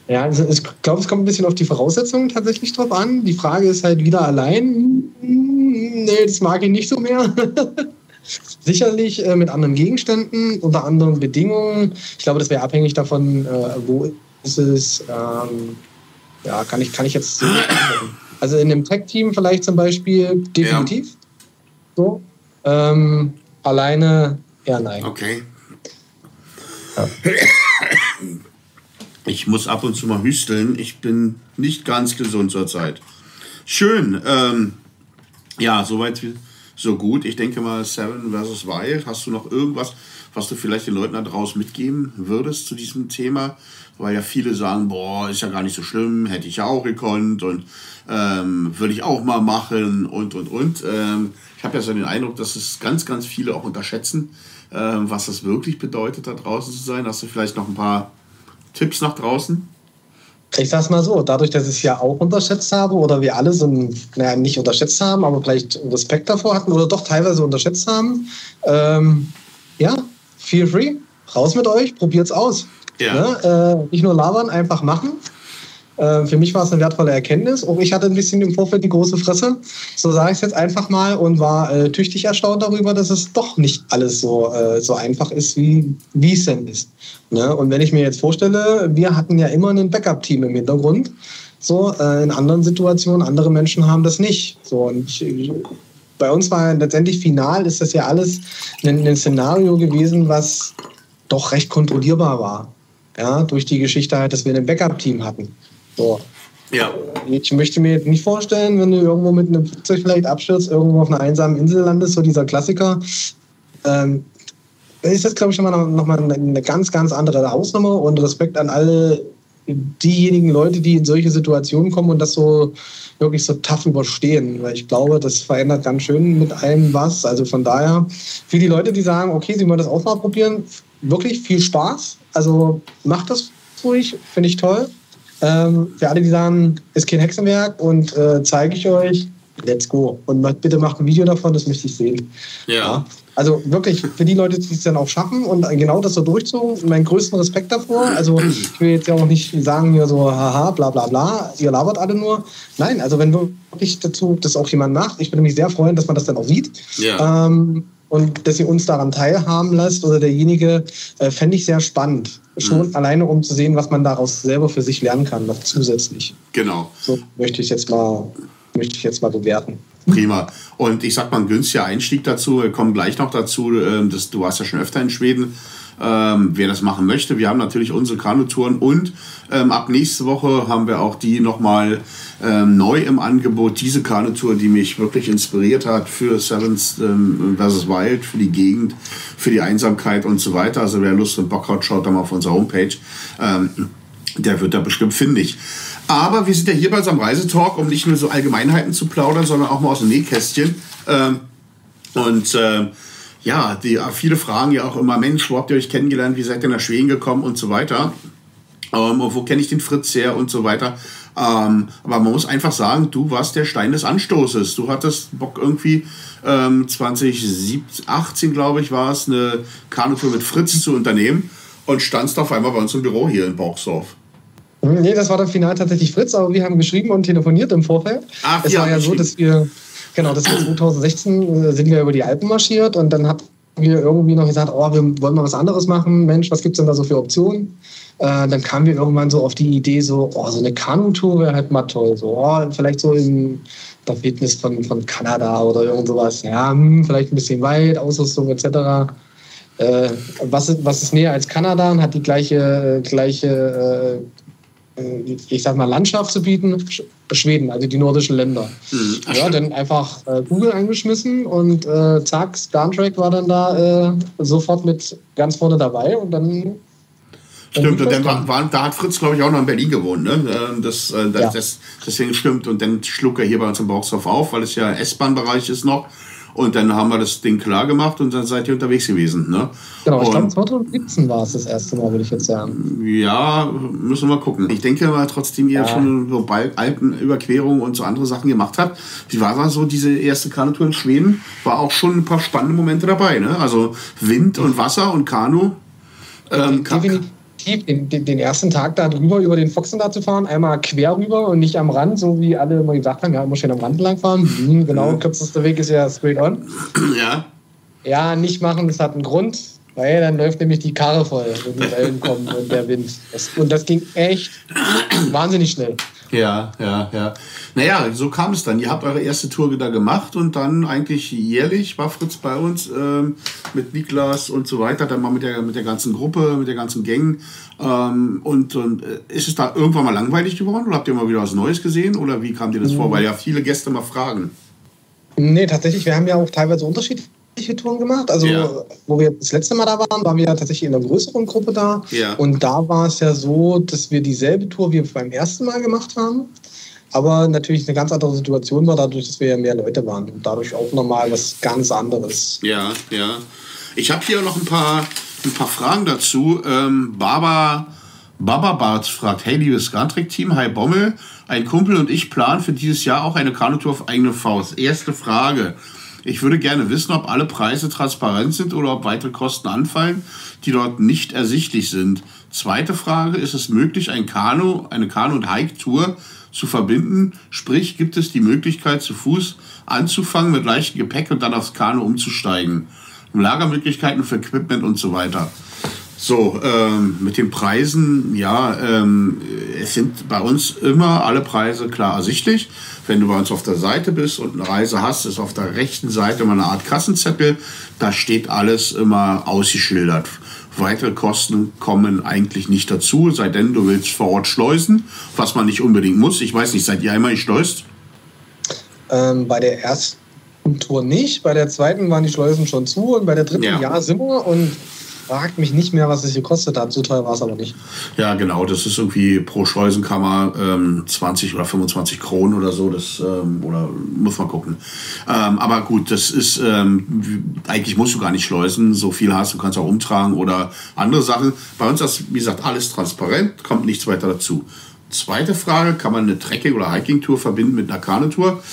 [SPEAKER 3] Ja, also ich glaube, es kommt ein bisschen auf die Voraussetzungen tatsächlich drauf an. Die Frage ist halt wieder allein. Nee, das mag ich nicht so mehr. (laughs) Sicherlich äh, mit anderen Gegenständen, unter anderen Bedingungen. Ich glaube, das wäre abhängig davon, äh, wo ist es. Ähm, ja, kann ich, kann ich jetzt so Also in einem Tech-Team vielleicht zum Beispiel definitiv. Ja. So. Ähm, alleine eher nein.
[SPEAKER 2] Okay. Ja. Ich muss ab und zu mal hüsteln. Ich bin nicht ganz gesund zurzeit. Schön. Ähm, ja, soweit so gut. Ich denke mal, Seven vs. Wild. Hast du noch irgendwas, was du vielleicht den Leuten da draußen mitgeben würdest zu diesem Thema? Weil ja viele sagen, boah, ist ja gar nicht so schlimm, hätte ich ja auch gekonnt und ähm, würde ich auch mal machen und, und, und. Ähm, ich habe ja so den Eindruck, dass es ganz, ganz viele auch unterschätzen, ähm, was das wirklich bedeutet, da draußen zu sein. Hast du vielleicht noch ein paar Tipps nach draußen?
[SPEAKER 3] Ich sag's mal so, dadurch, dass ich es ja auch unterschätzt habe oder wir alle so ein, naja, nicht unterschätzt haben, aber vielleicht Respekt davor hatten oder doch teilweise unterschätzt haben, ähm, ja, feel free, raus mit euch, probiert's aus. Ja. Ne? Äh, nicht nur labern, einfach machen. Äh, für mich war es eine wertvolle Erkenntnis. Auch ich hatte ein bisschen im Vorfeld die große Fresse, so sage ich es jetzt einfach mal, und war äh, tüchtig erstaunt darüber, dass es doch nicht alles so, äh, so einfach ist, wie, es denn ist. Ne? Und wenn ich mir jetzt vorstelle, wir hatten ja immer ein Backup-Team im Hintergrund. So, äh, in anderen Situationen, andere Menschen haben das nicht. So, und ich, bei uns war letztendlich final, ist das ja alles ein, ein Szenario gewesen, was doch recht kontrollierbar war. Ja, durch die Geschichte halt, dass wir ein Backup-Team hatten. So.
[SPEAKER 2] Ja.
[SPEAKER 3] Ich möchte mir jetzt nicht vorstellen, wenn du irgendwo mit einem Flugzeug vielleicht abstürzt, irgendwo auf einer einsamen Insel landest, so dieser Klassiker. Ähm, ist das, glaube ich, nochmal noch mal eine ganz, ganz andere Hausnummer und Respekt an alle diejenigen Leute, die in solche Situationen kommen und das so wirklich so tough überstehen. Weil ich glaube, das verändert ganz schön mit allem was. Also von daher, für die Leute, die sagen, okay, sie wollen das auch mal probieren, wirklich viel Spaß. Also macht das ruhig, finde ich toll. Ähm, für alle, die sagen, ist kein Hexenwerk und äh, zeige ich euch, let's go. Und bitte macht ein Video davon, das möchte ich sehen.
[SPEAKER 2] Ja. ja.
[SPEAKER 3] Also wirklich, für die Leute, die es dann auch schaffen und genau das so durchzogen, meinen größten Respekt davor. Also ich will jetzt ja auch nicht sagen, hier so, haha, bla bla bla, ihr labert alle nur. Nein, also wenn wirklich dazu das auch jemand macht, ich würde mich sehr freuen, dass man das dann auch sieht.
[SPEAKER 2] Ja.
[SPEAKER 3] Ähm, und dass ihr uns daran teilhaben lasst oder derjenige, äh, fände ich sehr spannend. Schon mhm. alleine, um zu sehen, was man daraus selber für sich lernen kann, noch zusätzlich.
[SPEAKER 2] Genau.
[SPEAKER 3] So möchte ich jetzt mal, möchte ich jetzt mal bewerten.
[SPEAKER 2] Prima. Und ich sag mal, ein günstiger Einstieg dazu. Wir kommen gleich noch dazu. Ähm, das, du warst ja schon öfter in Schweden. Ähm, wer das machen möchte, wir haben natürlich unsere Kanutouren und ähm, ab nächste Woche haben wir auch die nochmal ähm, neu im Angebot. Diese Kanutour, die mich wirklich inspiriert hat für Sevens ähm, vs. Wild, für die Gegend, für die Einsamkeit und so weiter. Also wer Lust und Bock hat, schaut da mal auf unserer Homepage. Ähm, der wird da bestimmt findig. Aber wir sind ja hier bei unserem Reisetalk, um nicht nur so Allgemeinheiten zu plaudern, sondern auch mal aus dem Nähkästchen. Ähm, und äh, ja, die, viele fragen ja auch immer, Mensch, wo habt ihr euch kennengelernt, wie seid ihr nach Schweden gekommen und so weiter. Ähm, wo kenne ich den Fritz her und so weiter. Ähm, aber man muss einfach sagen, du warst der Stein des Anstoßes. Du hattest Bock irgendwie ähm, 2018, glaube ich, war es, eine Kanutour mit Fritz zu unternehmen und standst auf einmal bei uns im Büro hier in Bauchsdorf.
[SPEAKER 3] Nee, das war dann final tatsächlich Fritz, aber wir haben geschrieben und telefoniert im Vorfeld. Ach, es war ja so, dass wir, genau, das war 2016, äh, sind wir über die Alpen marschiert und dann haben wir irgendwie noch gesagt, oh, wir wollen mal was anderes machen. Mensch, was gibt es denn da so für Optionen? Äh, dann kamen wir irgendwann so auf die Idee, so, oh, so eine Kanutour wäre halt mal toll. So, oh, vielleicht so in der Fitness von, von Kanada oder irgend sowas. Ja, hm, vielleicht ein bisschen weit, Ausrüstung etc. Äh, was, ist, was ist näher als Kanada und hat die gleiche, gleiche äh, äh, ich sag mal, Landschaft zu bieten, Schweden, also die nordischen Länder. Mhm. Ja, dann einfach äh, Google eingeschmissen und äh, zack, Star Trek war dann da äh, sofort mit ganz vorne dabei und dann.
[SPEAKER 2] Stimmt, und dann war, war, da hat Fritz, glaube ich, auch noch in Berlin gewohnt. Ne? Ähm, das, äh, das, ja. das, deswegen stimmt. Und dann schlug er hier bei uns im Bauchsdorf auf, weil es ja S-Bahn-Bereich ist noch. Und dann haben wir das Ding klar gemacht und dann seid ihr unterwegs gewesen. Ne?
[SPEAKER 3] Genau, ich glaube 2017 war es das erste Mal, würde ich jetzt sagen.
[SPEAKER 2] Ja, müssen wir gucken. Ich denke mal, trotzdem ihr ja. schon so Alpenüberquerungen und so andere Sachen gemacht habt. Wie war da so diese erste Kanutour in Schweden? War auch schon ein paar spannende Momente dabei. Ne? Also Wind und Wasser und Kanu.
[SPEAKER 3] Ähm, Definitiv den, den, den, ersten Tag da drüber über den Foxen da zu fahren, einmal quer rüber und nicht am Rand, so wie alle immer gesagt haben, ja, immer schön am Rand lang fahren. Mhm, genau, kürzester Weg ist ja straight on.
[SPEAKER 2] Ja.
[SPEAKER 3] Ja, nicht machen, das hat einen Grund, weil dann läuft nämlich die Karre voll, wenn die Wellen kommen und der Wind. Das, und das ging echt wahnsinnig schnell.
[SPEAKER 2] Ja, ja, ja. Naja, so kam es dann. Ihr habt eure erste Tour da gemacht und dann eigentlich jährlich war Fritz bei uns ähm, mit Niklas und so weiter, dann mal mit der, mit der ganzen Gruppe, mit der ganzen Gang. Ähm, und, und äh, ist es da irgendwann mal langweilig geworden oder habt ihr mal wieder was Neues gesehen oder wie kam dir das mhm. vor? Weil ja viele Gäste mal fragen.
[SPEAKER 3] Nee, tatsächlich, wir haben ja auch teilweise Unterschiede Touren gemacht. Also, ja. wo wir das letzte Mal da waren, waren wir ja tatsächlich in einer größeren Gruppe da.
[SPEAKER 2] Ja.
[SPEAKER 3] Und da war es ja so, dass wir dieselbe Tour wie beim ersten Mal gemacht haben. Aber natürlich eine ganz andere Situation war, dadurch, dass wir ja mehr Leute waren. Und dadurch auch nochmal was ganz anderes.
[SPEAKER 2] Ja, ja. Ich habe hier noch ein paar, ein paar Fragen dazu. Ähm, Baba, Baba Bart fragt: Hey, liebes Gantrick-Team, hi Bommel. Ein Kumpel und ich planen für dieses Jahr auch eine Kanutour auf eigene Faust. Erste Frage. Ich würde gerne wissen, ob alle Preise transparent sind oder ob weitere Kosten anfallen, die dort nicht ersichtlich sind. Zweite Frage, ist es möglich, ein Kanu, eine Kanu- und Hike-Tour zu verbinden? Sprich, gibt es die Möglichkeit, zu Fuß anzufangen mit leichtem Gepäck und dann aufs Kanu umzusteigen? Lagermöglichkeiten für Equipment und so weiter. So, ähm, mit den Preisen, ja, ähm, es sind bei uns immer alle Preise klar ersichtlich. Wenn du bei uns auf der Seite bist und eine Reise hast, ist auf der rechten Seite immer eine Art Kassenzettel. Da steht alles immer ausgeschildert. Weitere Kosten kommen eigentlich nicht dazu, sei denn du willst vor Ort schleusen, was man nicht unbedingt muss. Ich weiß nicht, seid ihr einmal geschleust?
[SPEAKER 3] Ähm, bei der ersten Tour nicht, bei der zweiten waren die Schleusen schon zu und bei der dritten ja, ja sind wir und fragt mich nicht mehr, was es gekostet hat. So teuer war es aber nicht.
[SPEAKER 2] Ja, genau. Das ist irgendwie pro Schleusenkammer ähm, 20 oder 25 Kronen oder so. Das, ähm, oder muss man gucken. Ähm, aber gut, das ist, ähm, eigentlich musst du gar nicht schleusen. So viel hast du, kannst auch umtragen oder andere Sachen. Bei uns ist, wie gesagt, alles transparent, kommt nichts weiter dazu. Zweite Frage, kann man eine Trekking- oder Hiking-Tour verbinden mit einer Kanutour?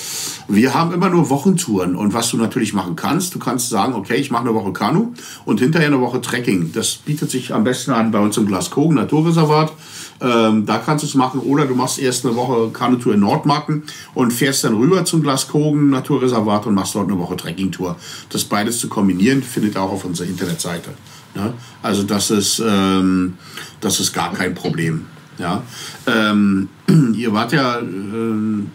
[SPEAKER 2] Wir haben immer nur Wochentouren und was du natürlich machen kannst, du kannst sagen, okay, ich mache eine Woche Kanu und hinterher eine Woche Trekking. Das bietet sich am besten an bei uns im Glaskogen Naturreservat. Ähm, da kannst du es machen oder du machst erst eine Woche Kanutour in Nordmarken und fährst dann rüber zum Glaskogen Naturreservat und machst dort eine Woche Trekkingtour. Das beides zu kombinieren, findet auch auf unserer Internetseite. Ja? Also das ist, ähm, das ist gar kein Problem. Ja? Ähm, (clears throat) ihr wart ja, ähm,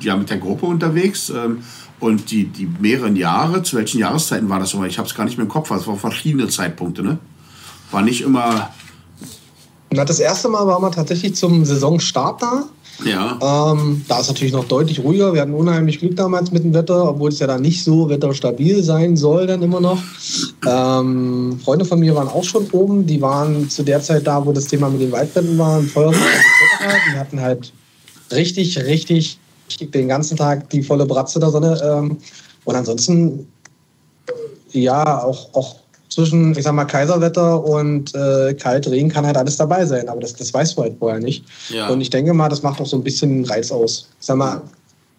[SPEAKER 2] ja mit der Gruppe unterwegs ähm, und die, die mehreren Jahre, zu welchen Jahreszeiten war das immer? Ich habe es gar nicht mehr im Kopf, es waren verschiedene Zeitpunkte, ne? War nicht immer.
[SPEAKER 3] Na, das erste Mal waren wir tatsächlich zum Saisonstart da.
[SPEAKER 2] Ja.
[SPEAKER 3] Ähm, da ist natürlich noch deutlich ruhiger. Wir hatten unheimlich Glück damals mit dem Wetter, obwohl es ja dann nicht so wetterstabil sein soll, dann immer noch. Ähm, Freunde von mir waren auch schon oben. Die waren zu der Zeit da, wo das Thema mit den Waldbränden war, Feuerwehr etc. Die hatten halt richtig, richtig den ganzen Tag die volle Bratze der Sonne. Ähm, und ansonsten, ja, auch, auch zwischen, ich sag mal, Kaiserwetter und äh, Kaltregen kann halt alles dabei sein, aber das, das weißt du halt vorher nicht.
[SPEAKER 2] Ja.
[SPEAKER 3] Und ich denke mal, das macht auch so ein bisschen Reiz aus. Ich sag mal,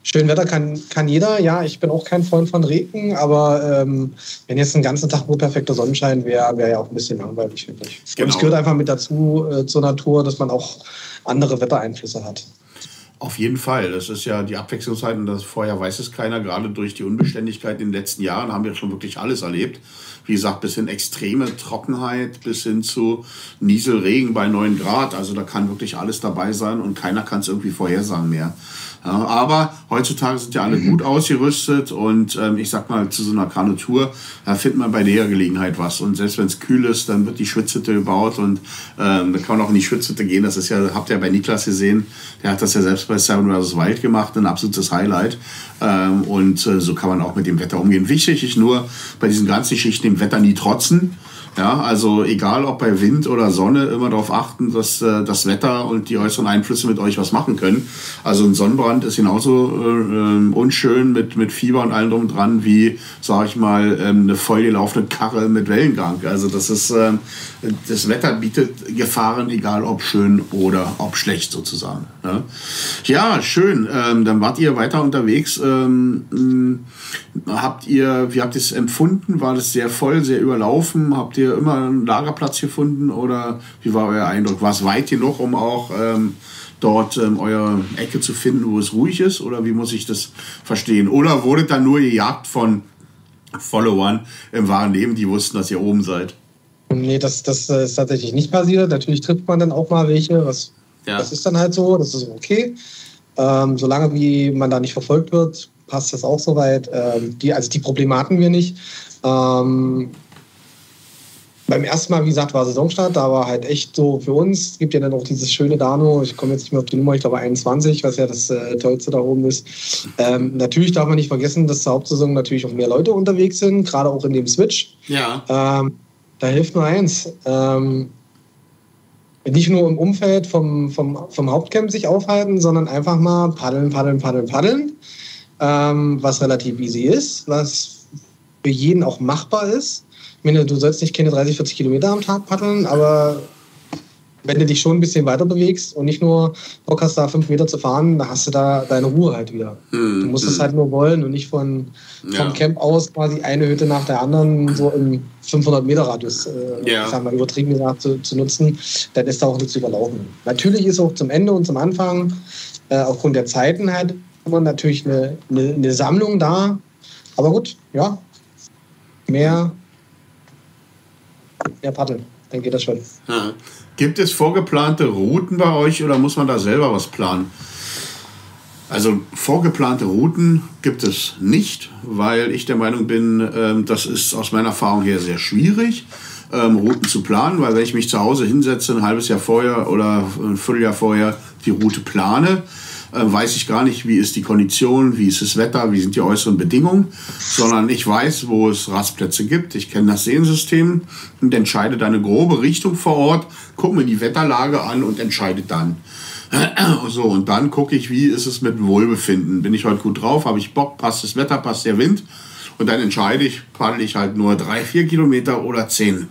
[SPEAKER 3] schön Wetter kann, kann jeder, ja, ich bin auch kein Freund von Regen, aber ähm, wenn jetzt den ganzen Tag nur perfekter Sonnenschein wäre, wäre ja auch ein bisschen langweilig, finde ich. Und
[SPEAKER 2] Genau.
[SPEAKER 3] es gehört einfach mit dazu äh, zur Natur, dass man auch andere Wettereinflüsse hat.
[SPEAKER 2] Auf jeden Fall. Das ist ja die Abwechslungsheit und das vorher weiß es keiner. Gerade durch die Unbeständigkeit in den letzten Jahren haben wir schon wirklich alles erlebt. Wie gesagt, bis hin extreme Trockenheit, bis hin zu Nieselregen bei 9 Grad. Also da kann wirklich alles dabei sein und keiner kann es irgendwie vorhersagen mehr. Aber heutzutage sind ja alle gut ausgerüstet und ähm, ich sag mal, zu so einer Kanutour, da findet man bei der Gelegenheit was. Und selbst wenn es kühl ist, dann wird die Schwitzhütte gebaut und ähm, da kann man auch in die Schwitzhütte gehen. Das ist ja, habt ihr ja bei Niklas gesehen, der hat das ja selbst bei Seven vs. Wild gemacht, ein absolutes Highlight. Ähm, und äh, so kann man auch mit dem Wetter umgehen. Wichtig ist nur, bei diesen ganzen Schichten dem Wetter nie trotzen. Ja, also egal ob bei Wind oder Sonne, immer darauf achten, dass äh, das Wetter und die äußeren Einflüsse mit euch was machen können. Also ein Sonnenbrand ist genauso äh, ähm, unschön mit, mit Fieber und allem drum dran wie, sag ich mal, ähm, eine vollgelaufene Karre mit Wellengang. Also das ist, ähm, das Wetter bietet Gefahren, egal ob schön oder ob schlecht sozusagen. Ja, ja schön. Ähm, dann wart ihr weiter unterwegs. Ähm, habt ihr, wie habt ihr es empfunden? War das sehr voll, sehr überlaufen? Habt ihr immer einen Lagerplatz gefunden oder wie war euer Eindruck? War es weit genug, um auch ähm, dort ähm, eure Ecke zu finden, wo es ruhig ist? Oder wie muss ich das verstehen? Oder wurde dann nur gejagt von Followern im wahren Leben, die wussten, dass ihr oben seid?
[SPEAKER 3] Nee, das, das äh, ist tatsächlich nicht passiert. Natürlich trifft man dann auch mal welche. Was,
[SPEAKER 2] Ja.
[SPEAKER 3] Das ist dann halt so, das ist okay. Ähm, solange wie man da nicht verfolgt wird, passt das auch soweit. Ähm, die, also die Probleme hatten wir nicht. Ähm, beim ersten Mal, wie gesagt, war Saisonstart, da war halt echt so für uns, es gibt ja dann auch dieses schöne Dano, ich komme jetzt nicht mehr auf die Nummer, ich glaube 21, was ja das äh, Tollste da oben ist. Ähm, natürlich darf man nicht vergessen, dass zur Hauptsaison natürlich auch mehr Leute unterwegs sind, gerade auch in dem Switch.
[SPEAKER 2] Ja.
[SPEAKER 3] Ähm, da hilft nur eins. Ähm, nicht nur im Umfeld vom, vom, vom Hauptcamp sich aufhalten, sondern einfach mal paddeln, paddeln, paddeln, paddeln. Ähm, was relativ easy ist, was für jeden auch machbar ist. Ich meine, du sollst nicht keine 30, 40 Kilometer am Tag paddeln, aber wenn du dich schon ein bisschen weiter bewegst und nicht nur Bock hast, da fünf Meter zu fahren, dann hast du da deine Ruhe halt wieder. Du musst es halt nur wollen und nicht von,
[SPEAKER 2] Ja.
[SPEAKER 3] vom Camp aus quasi eine Hütte nach der anderen so im 500 Meter Radius, äh,
[SPEAKER 2] Ja.
[SPEAKER 3] ich sag mal, übertrieben gesagt, zu, zu nutzen, dann ist da auch nichts überlaufen. Natürlich ist auch zum Ende und zum Anfang, äh, aufgrund der Zeiten halt, immer natürlich eine, eine, eine Sammlung da. Aber gut, ja, mehr, mehr paddeln, dann geht das schon.
[SPEAKER 2] Ja. Gibt es vorgeplante Routen bei euch oder muss man da selber was planen? Also vorgeplante Routen gibt es nicht, weil ich der Meinung bin, ähm, das ist aus meiner Erfahrung her sehr schwierig, ähm, Routen zu planen, weil wenn ich mich zu Hause hinsetze, ein halbes Jahr vorher oder ein Vierteljahr vorher die Route plane, weiß ich gar nicht, wie ist die Kondition, wie ist das Wetter, wie sind die äußeren Bedingungen, sondern ich weiß, wo es Rastplätze gibt. Ich kenne das Sehensystem und entscheide dann eine grobe Richtung vor Ort, gucke mir die Wetterlage an und entscheide dann. (clears throat) So, und dann gucke ich, wie ist es mit Wohlbefinden. Bin ich heute gut drauf? Habe ich Bock? Passt das Wetter? Passt der Wind? Und dann entscheide ich, paddel ich halt nur drei, vier Kilometer oder zehn.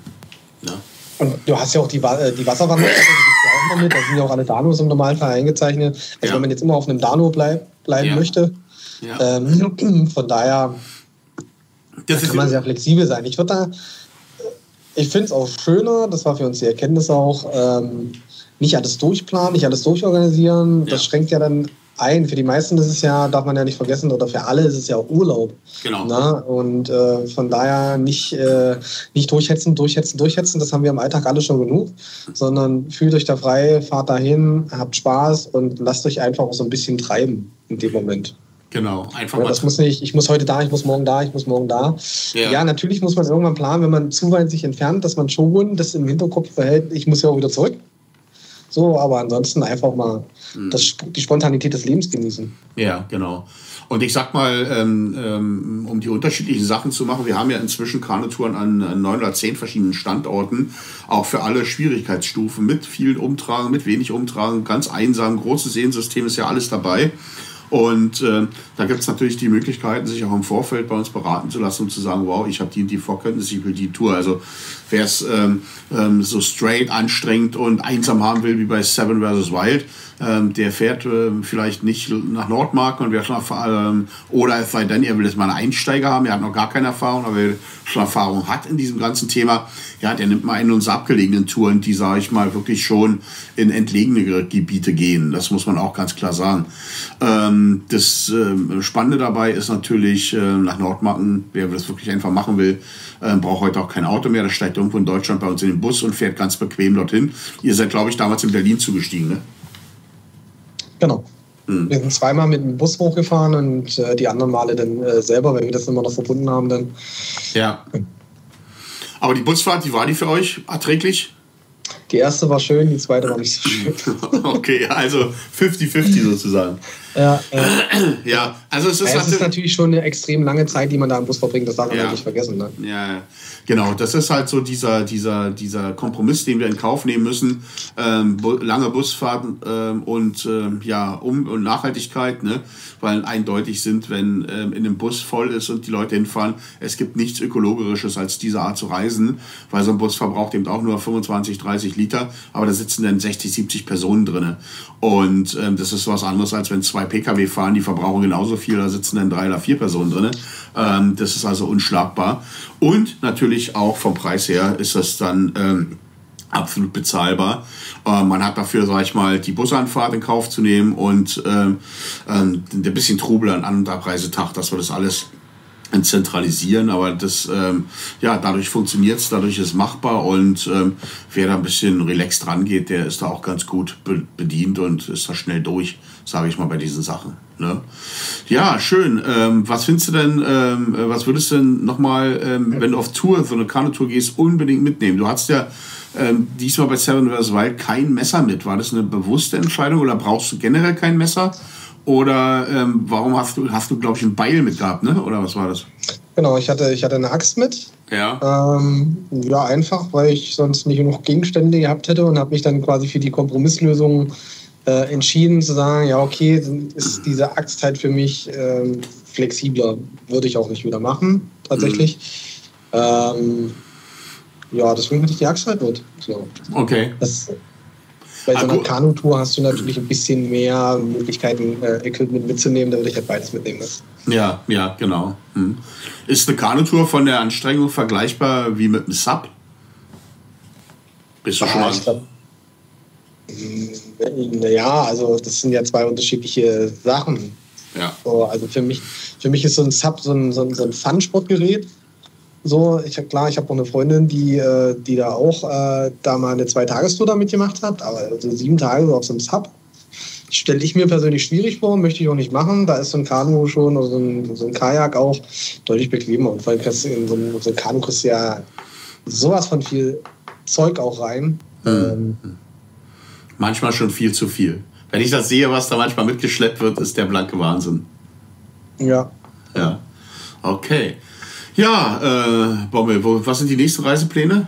[SPEAKER 2] Ja.
[SPEAKER 3] Und du hast ja auch die, äh, die Wasserwanderung, auch noch mit. Da sind ja auch alle Danos im Normalfall eingezeichnet. Also
[SPEAKER 2] Ja.
[SPEAKER 3] wenn man jetzt immer auf einem Dano bleib, bleiben
[SPEAKER 2] Ja.
[SPEAKER 3] möchte.
[SPEAKER 2] Ja.
[SPEAKER 3] Ähm, (clears throat) von daher
[SPEAKER 2] das
[SPEAKER 3] kann man sehr flexibel sein. Ich würde da, ich finde es auch schöner, das war für uns die Erkenntnis auch, ähm, nicht alles durchplanen, nicht alles durchorganisieren. Das schränkt ja dann ein. Für die meisten ist es ja, darf man ja nicht vergessen, oder für alle ist es ja auch Urlaub.
[SPEAKER 2] Genau.
[SPEAKER 3] Na? Und äh, von daher nicht, äh, nicht durchhetzen, durchhetzen, durchhetzen, das haben wir im Alltag alle schon genug, sondern fühlt euch da frei, fahrt dahin, habt Spaß und lasst euch einfach auch so ein bisschen treiben in dem Moment.
[SPEAKER 2] Genau, einfach
[SPEAKER 3] Ja,
[SPEAKER 2] mal.
[SPEAKER 3] das muss nicht, ich muss heute da, ich muss morgen da, ich muss morgen da.
[SPEAKER 2] Ja.
[SPEAKER 3] Ja, natürlich muss man irgendwann planen, wenn man zu weit sich entfernt, dass man schon das im Hinterkopf behält, ich muss ja auch wieder zurück. So, aber ansonsten einfach mal
[SPEAKER 2] Hm.
[SPEAKER 3] das, die Spontanität des Lebens genießen.
[SPEAKER 2] Ja, genau. Und ich sag mal, ähm, ähm, um die unterschiedlichen Sachen zu machen, wir haben ja inzwischen Kanutouren an, neun oder zehn verschiedenen Standorten, auch für alle Schwierigkeitsstufen, mit vielen Umtragen, mit wenig Umtragen, ganz einsam, großes Seensystem ist ja alles dabei. Und äh, da gibt es natürlich die Möglichkeiten, sich auch im Vorfeld bei uns beraten zu lassen und zu sagen, wow, ich habe die und die Vorkenntnisse, ich will die Tour. Also wer es ähm, ähm, so straight, anstrengend und einsam haben will, wie bei Seven vs. Wild, ähm, der fährt ähm, vielleicht nicht nach Nordmarken und wer schon ähm, oder es sei denn, er will jetzt mal einen Einsteiger haben, er hat noch gar keine Erfahrung, aber er schon Erfahrung hat in diesem ganzen Thema, ja, der nimmt mal einen unserer abgelegenen Touren, die, sage ich mal, wirklich schon in entlegene Gebiete gehen. Das muss man auch ganz klar sagen. Ähm, das ähm, Spannende dabei ist natürlich, äh, nach Nordmarken, wer das wirklich einfach machen will, äh, braucht heute auch kein Auto mehr. Das steigt irgendwo in Deutschland bei uns in den Bus und fährt ganz bequem dorthin. Ihr seid, glaube ich, damals in Berlin zugestiegen, ne?
[SPEAKER 3] Genau. Wir sind zweimal mit dem Bus hochgefahren und äh, die anderen Male dann äh, selber, weil wir das immer noch verbunden haben. Dann.
[SPEAKER 2] Ja. Aber die Busfahrt, wie war die für euch erträglich?
[SPEAKER 3] Die erste war schön, die zweite war nicht so (laughs) schön.
[SPEAKER 2] okay, also 50-50 sozusagen.
[SPEAKER 3] ja, äh, (clears throat)
[SPEAKER 2] Ja, also es ist,
[SPEAKER 3] es ist
[SPEAKER 2] natürlich,
[SPEAKER 3] schon eine extrem lange Zeit, die man da im Bus verbringt, das darf man
[SPEAKER 2] Ja.
[SPEAKER 3] ja. nicht vergessen. Ne?
[SPEAKER 2] Ja, ja. genau. Das ist halt so dieser, dieser, dieser Kompromiss, den wir in Kauf nehmen müssen. Ähm, lange Busfahrten ähm, und ähm, ja, um und Nachhaltigkeit, ne? Weil eindeutig sind, wenn ähm, in einem Bus voll ist und die Leute hinfahren, es gibt nichts Ökologisches als diese Art zu reisen, weil so ein Bus verbraucht eben auch nur 25, 30 Liter, aber da sitzen dann 60, 70 Personen drin. Und ähm, das ist was anderes, als wenn zwei Pkw fahren, die verbrauchen genauso viel, da sitzen dann drei oder vier Personen drin. Ähm, das ist also unschlagbar. Und natürlich auch vom Preis her ist das dann ähm, absolut bezahlbar. Äh, man hat dafür, sag ich mal, die Busanfahrt in Kauf zu nehmen und ähm, ähm, ein bisschen Trubel an An- und Abreisetag, dass wir das alles zentralisieren, aber das, ähm, ja, dadurch funktioniert es, dadurch ist machbar und ähm, wer da ein bisschen relaxed rangeht, der ist da auch ganz gut be bedient und ist da schnell durch, sage ich mal, bei diesen Sachen. Ne? Ja, schön. Ähm, was findest du denn, ähm, äh, was würdest du denn nochmal, ähm, wenn du auf Tour, so eine Kanutour gehst, unbedingt mitnehmen? Du hattest ja ähm, diesmal bei Seven vs. Wild kein Messer mit. War das eine bewusste Entscheidung oder brauchst du generell kein Messer? Oder ähm, warum hast du, hast du, glaube ich, ein Beil mitgehabt, ne? Oder was war das?
[SPEAKER 3] Genau, ich hatte, ich hatte eine Axt mit.
[SPEAKER 2] Ja.
[SPEAKER 3] Ähm, ja, einfach, weil ich sonst nicht genug Gegenstände gehabt hätte und habe mich dann quasi für die Kompromisslösung äh, entschieden, zu sagen, ja, okay, ist diese Axt halt für mich ähm, flexibler. Würde ich auch nicht wieder machen, tatsächlich. Ähm, ja, deswegen hatte ich die Axt halt mit. So.
[SPEAKER 2] Okay.
[SPEAKER 3] Das, bei so
[SPEAKER 2] Ah,
[SPEAKER 3] einer. Kanutour hast du natürlich ein bisschen mehr Möglichkeiten, äh, Equipment mitzunehmen, da würde ich halt beides mitnehmen. Ne?
[SPEAKER 2] Ja, ja, genau. Hm. Ist eine Kanutour von der Anstrengung vergleichbar wie mit einem Sub? Bist du schon
[SPEAKER 3] Ah,
[SPEAKER 2] mal?
[SPEAKER 3] ich glaub, naja, also das sind ja zwei unterschiedliche Sachen.
[SPEAKER 2] Ja.
[SPEAKER 3] So, also für mich, für mich ist so ein Sub so ein, so ein, so ein Fun-Sportgerät. So, ich hab, klar, ich habe auch eine Freundin, die, äh, die da auch äh, da mal eine Zwei-Tagestour da mitgemacht hat, aber so sieben Tage so auf so einem Sub stelle ich mir persönlich schwierig vor, möchte ich auch nicht machen. Da ist so ein Kanu schon oder so ein, so ein Kajak auch deutlich bequemer. Und du in so ein, so ein Kanu kriegst du ja sowas von viel Zeug auch rein. Ähm,
[SPEAKER 2] Manchmal schon viel zu viel. Wenn ich das sehe, was da manchmal mitgeschleppt wird, ist der blanke Wahnsinn.
[SPEAKER 3] ja.
[SPEAKER 2] Ja. Okay. Ja, äh, Bommel, wo, was sind die nächsten Reisepläne?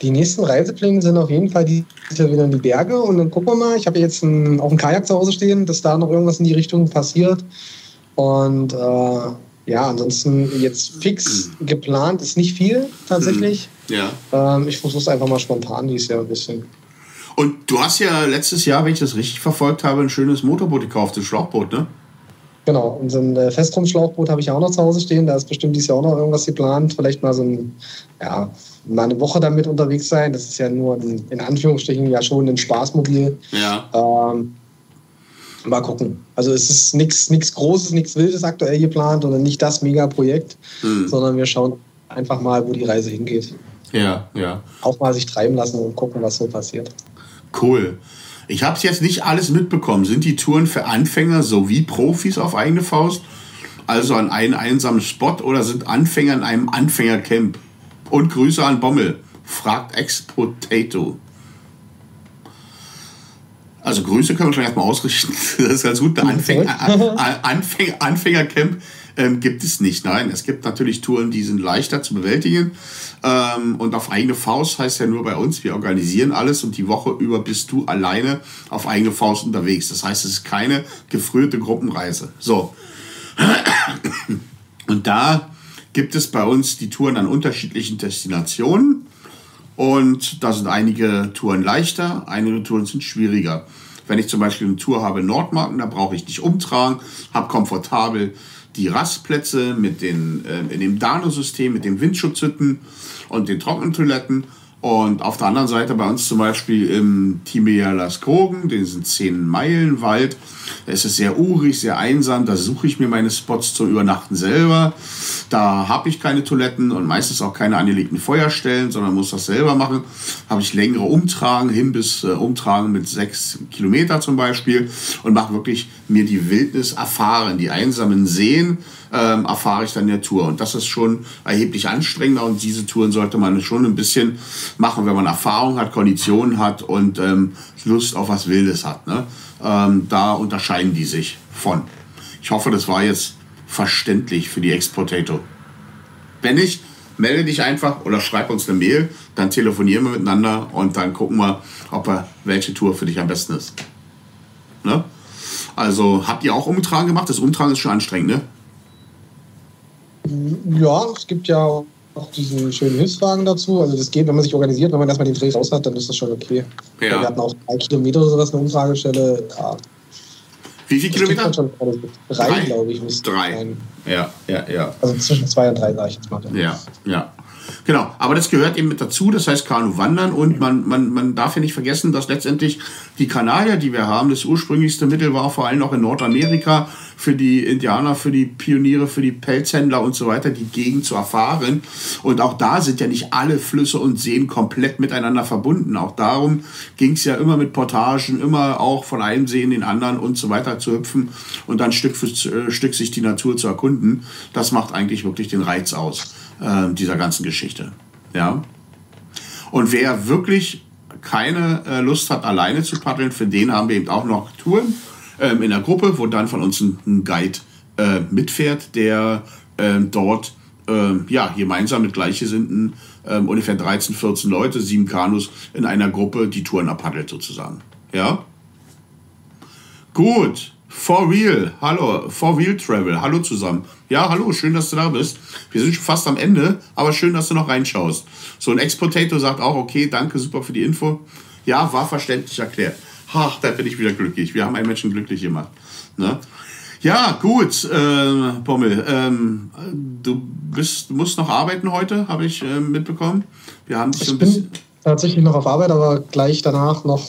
[SPEAKER 3] Die nächsten Reisepläne sind auf jeden Fall die Jahr wieder in die Berge und dann gucken wir mal. Ich habe jetzt ein, auch ein Kajak zu Hause stehen, dass da noch irgendwas in die Richtung passiert. Und äh, ja, ansonsten jetzt fix geplant ist nicht viel tatsächlich.
[SPEAKER 2] Ja.
[SPEAKER 3] Ähm, ich versuche es einfach mal spontan dieses Jahr ein bisschen.
[SPEAKER 2] Und du hast ja letztes Jahr, wenn ich das richtig verfolgt habe, ein schönes Motorboot gekauft, ein Schlauchboot, ne?
[SPEAKER 3] Genau, und so ein äh, Festrumschlauchboot habe ich auch noch zu Hause stehen. Da ist bestimmt dieses Jahr auch noch irgendwas geplant. Vielleicht mal so ein, ja, mal eine Woche damit unterwegs sein. Das ist ja nur ein, in Anführungsstrichen ja schon ein Spaßmobil.
[SPEAKER 2] Ja.
[SPEAKER 3] Ähm, mal gucken. Also es ist nichts Großes, nichts Wildes aktuell geplant oder nicht das Megaprojekt,
[SPEAKER 2] Hm.
[SPEAKER 3] sondern wir schauen einfach mal, wo die Reise hingeht.
[SPEAKER 2] Ja, ja.
[SPEAKER 3] Auch mal sich treiben lassen und gucken, was so passiert.
[SPEAKER 2] Cool. Ich habe es jetzt nicht alles mitbekommen. Sind die Touren für Anfänger sowie Profis auf eigene Faust? Also an einen einsamen Spot oder sind Anfänger in einem Anfängercamp? Und Grüße an Bommel, fragt Ex-Potato. Also Grüße können wir schon erstmal ausrichten. (laughs) Das ist ganz gut. Ein Anfänger, (laughs) An- Anfänger, Anfängercamp ähm, gibt es nicht. Nein, es gibt natürlich Touren, die sind leichter zu bewältigen. Ähm, und auf eigene Faust heißt ja nur bei uns, wir organisieren alles und die Woche über bist du alleine auf eigene Faust unterwegs. Das heißt, es ist keine gefrühte Gruppenreise. So. Und da gibt es bei uns die Touren an unterschiedlichen Destinationen. Und da sind einige Touren leichter, einige Touren sind schwieriger. Wenn ich zum Beispiel eine Tour habe in Nordmarken, da brauche ich nicht umtragen, habe komfortabel die Rastplätze mit den, äh, in dem Dano-System, mit den Windschutzhütten und den Trockentoiletten. Und auf der anderen Seite bei uns zum Beispiel im Timea Las Krogen, den sind 10 Meilen Wald. Da ist es sehr urig, sehr einsam. Da suche ich mir meine Spots zum Übernachten selber. Da habe ich keine Toiletten und meistens auch keine angelegten Feuerstellen, sondern muss das selber machen. Habe ich längere Umtragen, hin bis äh, Umtragen mit sechs Kilometer zum Beispiel und mache wirklich mir die Wildnis erfahren, die einsamen Seen ähm, erfahre ich dann der Tour. Und das ist schon erheblich anstrengender und diese Touren sollte man schon ein bisschen machen, wenn man Erfahrung hat, Konditionen hat und ähm, Lust auf was Wildes hat. Ne? Ähm, da unterscheiden die sich von. Ich hoffe, das war jetzt verständlich für die Ex-Potato. Wenn nicht, melde dich einfach oder schreib uns eine Mail, dann telefonieren wir miteinander und dann gucken wir, ob wir, welche Tour für dich am besten ist. Ne? Also habt ihr auch Umtragen gemacht? Das Umtragen ist schon anstrengend, ne?
[SPEAKER 3] Ja, es gibt ja auch diesen schönen Hilfswagen dazu. Also das geht, wenn man sich organisiert, wenn man erstmal den Dreh raus hat, dann ist das schon okay.
[SPEAKER 2] Ja.
[SPEAKER 3] Wir hatten auch drei Kilometer oder sowas eine Umtragestelle. Ja,
[SPEAKER 2] Wie viele Kilometer?
[SPEAKER 3] schon. Drei,
[SPEAKER 2] Drei?
[SPEAKER 3] glaube ich,
[SPEAKER 2] Drei.
[SPEAKER 3] sein.
[SPEAKER 2] Ja, ja, ja.
[SPEAKER 3] Also zwischen zwei und drei, sage ich jetzt mal.
[SPEAKER 2] Ja, ja. Genau, aber das gehört eben mit dazu, das heißt Kanu wandern und man, man, man darf ja nicht vergessen, dass letztendlich die Kanadier, die wir haben, das ursprünglichste Mittel war vor allem auch in Nordamerika für die Indianer, für die Pioniere, für die Pelzhändler und so weiter, die Gegend zu erfahren. Und auch da sind ja nicht alle Flüsse und Seen komplett miteinander verbunden. Auch darum ging es ja immer mit Portagen, immer auch von einem See in den anderen und so weiter zu hüpfen und dann Stück für äh, Stück sich die Natur zu erkunden. Das macht eigentlich wirklich den Reiz aus äh, dieser ganzen Geschichte. Ja. Und wer wirklich keine äh, Lust hat, alleine zu paddeln, für den haben wir eben auch noch Touren ähm, in der Gruppe, wo dann von uns ein, ein Guide äh, mitfährt, der ähm, dort ähm, ja, gemeinsam mit Gleichgesinnten ähm, ungefähr 13, 14 Leute, sieben Kanus in einer Gruppe die Touren abpaddelt sozusagen. Ja? Gut. For Real, hallo, For Real Travel, hallo zusammen. Ja, hallo, schön, dass du da bist. Wir sind schon fast am Ende, aber schön, dass du noch reinschaust. So ein Ex-Potato sagt auch, okay, danke, super für die Info. Ja, war verständlich erklärt. Ach, da bin ich wieder glücklich. Wir haben einen Menschen glücklich gemacht. Ne? Ja, gut, äh, Pommel, ähm, du bist, musst noch arbeiten heute, habe ich äh, mitbekommen. Wir haben dich
[SPEAKER 3] Ich
[SPEAKER 2] ein bisschen...
[SPEAKER 3] bin tatsächlich noch auf Arbeit, aber gleich danach noch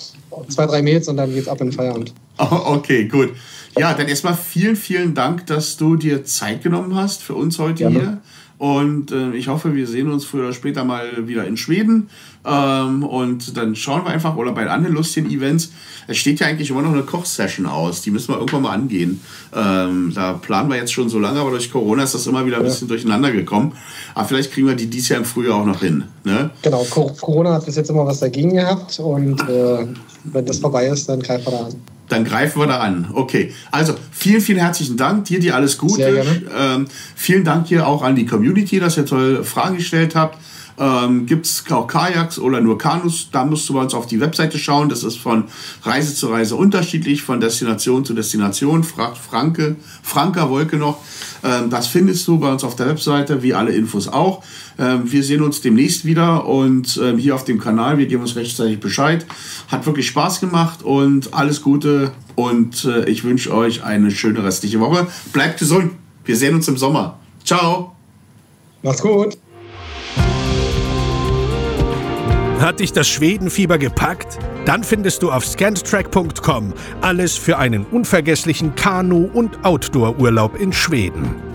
[SPEAKER 3] zwei, drei Mails und dann geht's ab in den Feierabend.
[SPEAKER 2] Oh, okay, gut. Ja, dann erstmal vielen, vielen Dank, dass du dir Zeit genommen hast für uns heute
[SPEAKER 3] Gerne.
[SPEAKER 2] hier. Und äh, ich hoffe, wir sehen uns früher oder später mal wieder in Schweden. Ähm, und dann schauen wir einfach, oder bei anderen lustigen Events. Es steht ja eigentlich immer noch eine Kochsession aus. Die müssen wir irgendwann mal angehen. Ähm, da planen wir jetzt schon so lange, aber durch Corona ist das immer wieder ein bisschen durcheinander gekommen. Aber vielleicht kriegen wir die dies Jahr im Frühjahr auch noch hin. Ne?
[SPEAKER 3] Genau, Co- Corona hat bis jetzt immer was dagegen gehabt und äh, wenn das vorbei ist, dann greifen wir da an.
[SPEAKER 2] Dann greifen wir da an. Okay. Also vielen, vielen herzlichen Dank. Dir dir alles Gute. Ähm, vielen Dank hier auch an die Community, dass ihr tolle Fragen gestellt habt. Ähm, Gibt es auch Kajaks oder nur Kanus? Da musst du bei uns auf die Webseite schauen. Das ist von Reise zu Reise unterschiedlich, von Destination zu Destination. Fragt Franke, Franka Wolke noch. Ähm, das findest du bei uns auf der Webseite, wie alle Infos auch. Ähm, wir sehen uns demnächst wieder und ähm, hier auf dem Kanal. Wir geben uns rechtzeitig Bescheid. Hat wirklich Spaß gemacht und alles Gute. Und äh, ich wünsche euch eine schöne restliche Woche. Bleibt gesund. Wir sehen uns im Sommer. Ciao.
[SPEAKER 3] Macht's gut.
[SPEAKER 1] Hat dich das Schwedenfieber gepackt? Dann findest du auf scantrack.com alles für einen unvergesslichen Kanu- und Outdoor-Urlaub in Schweden.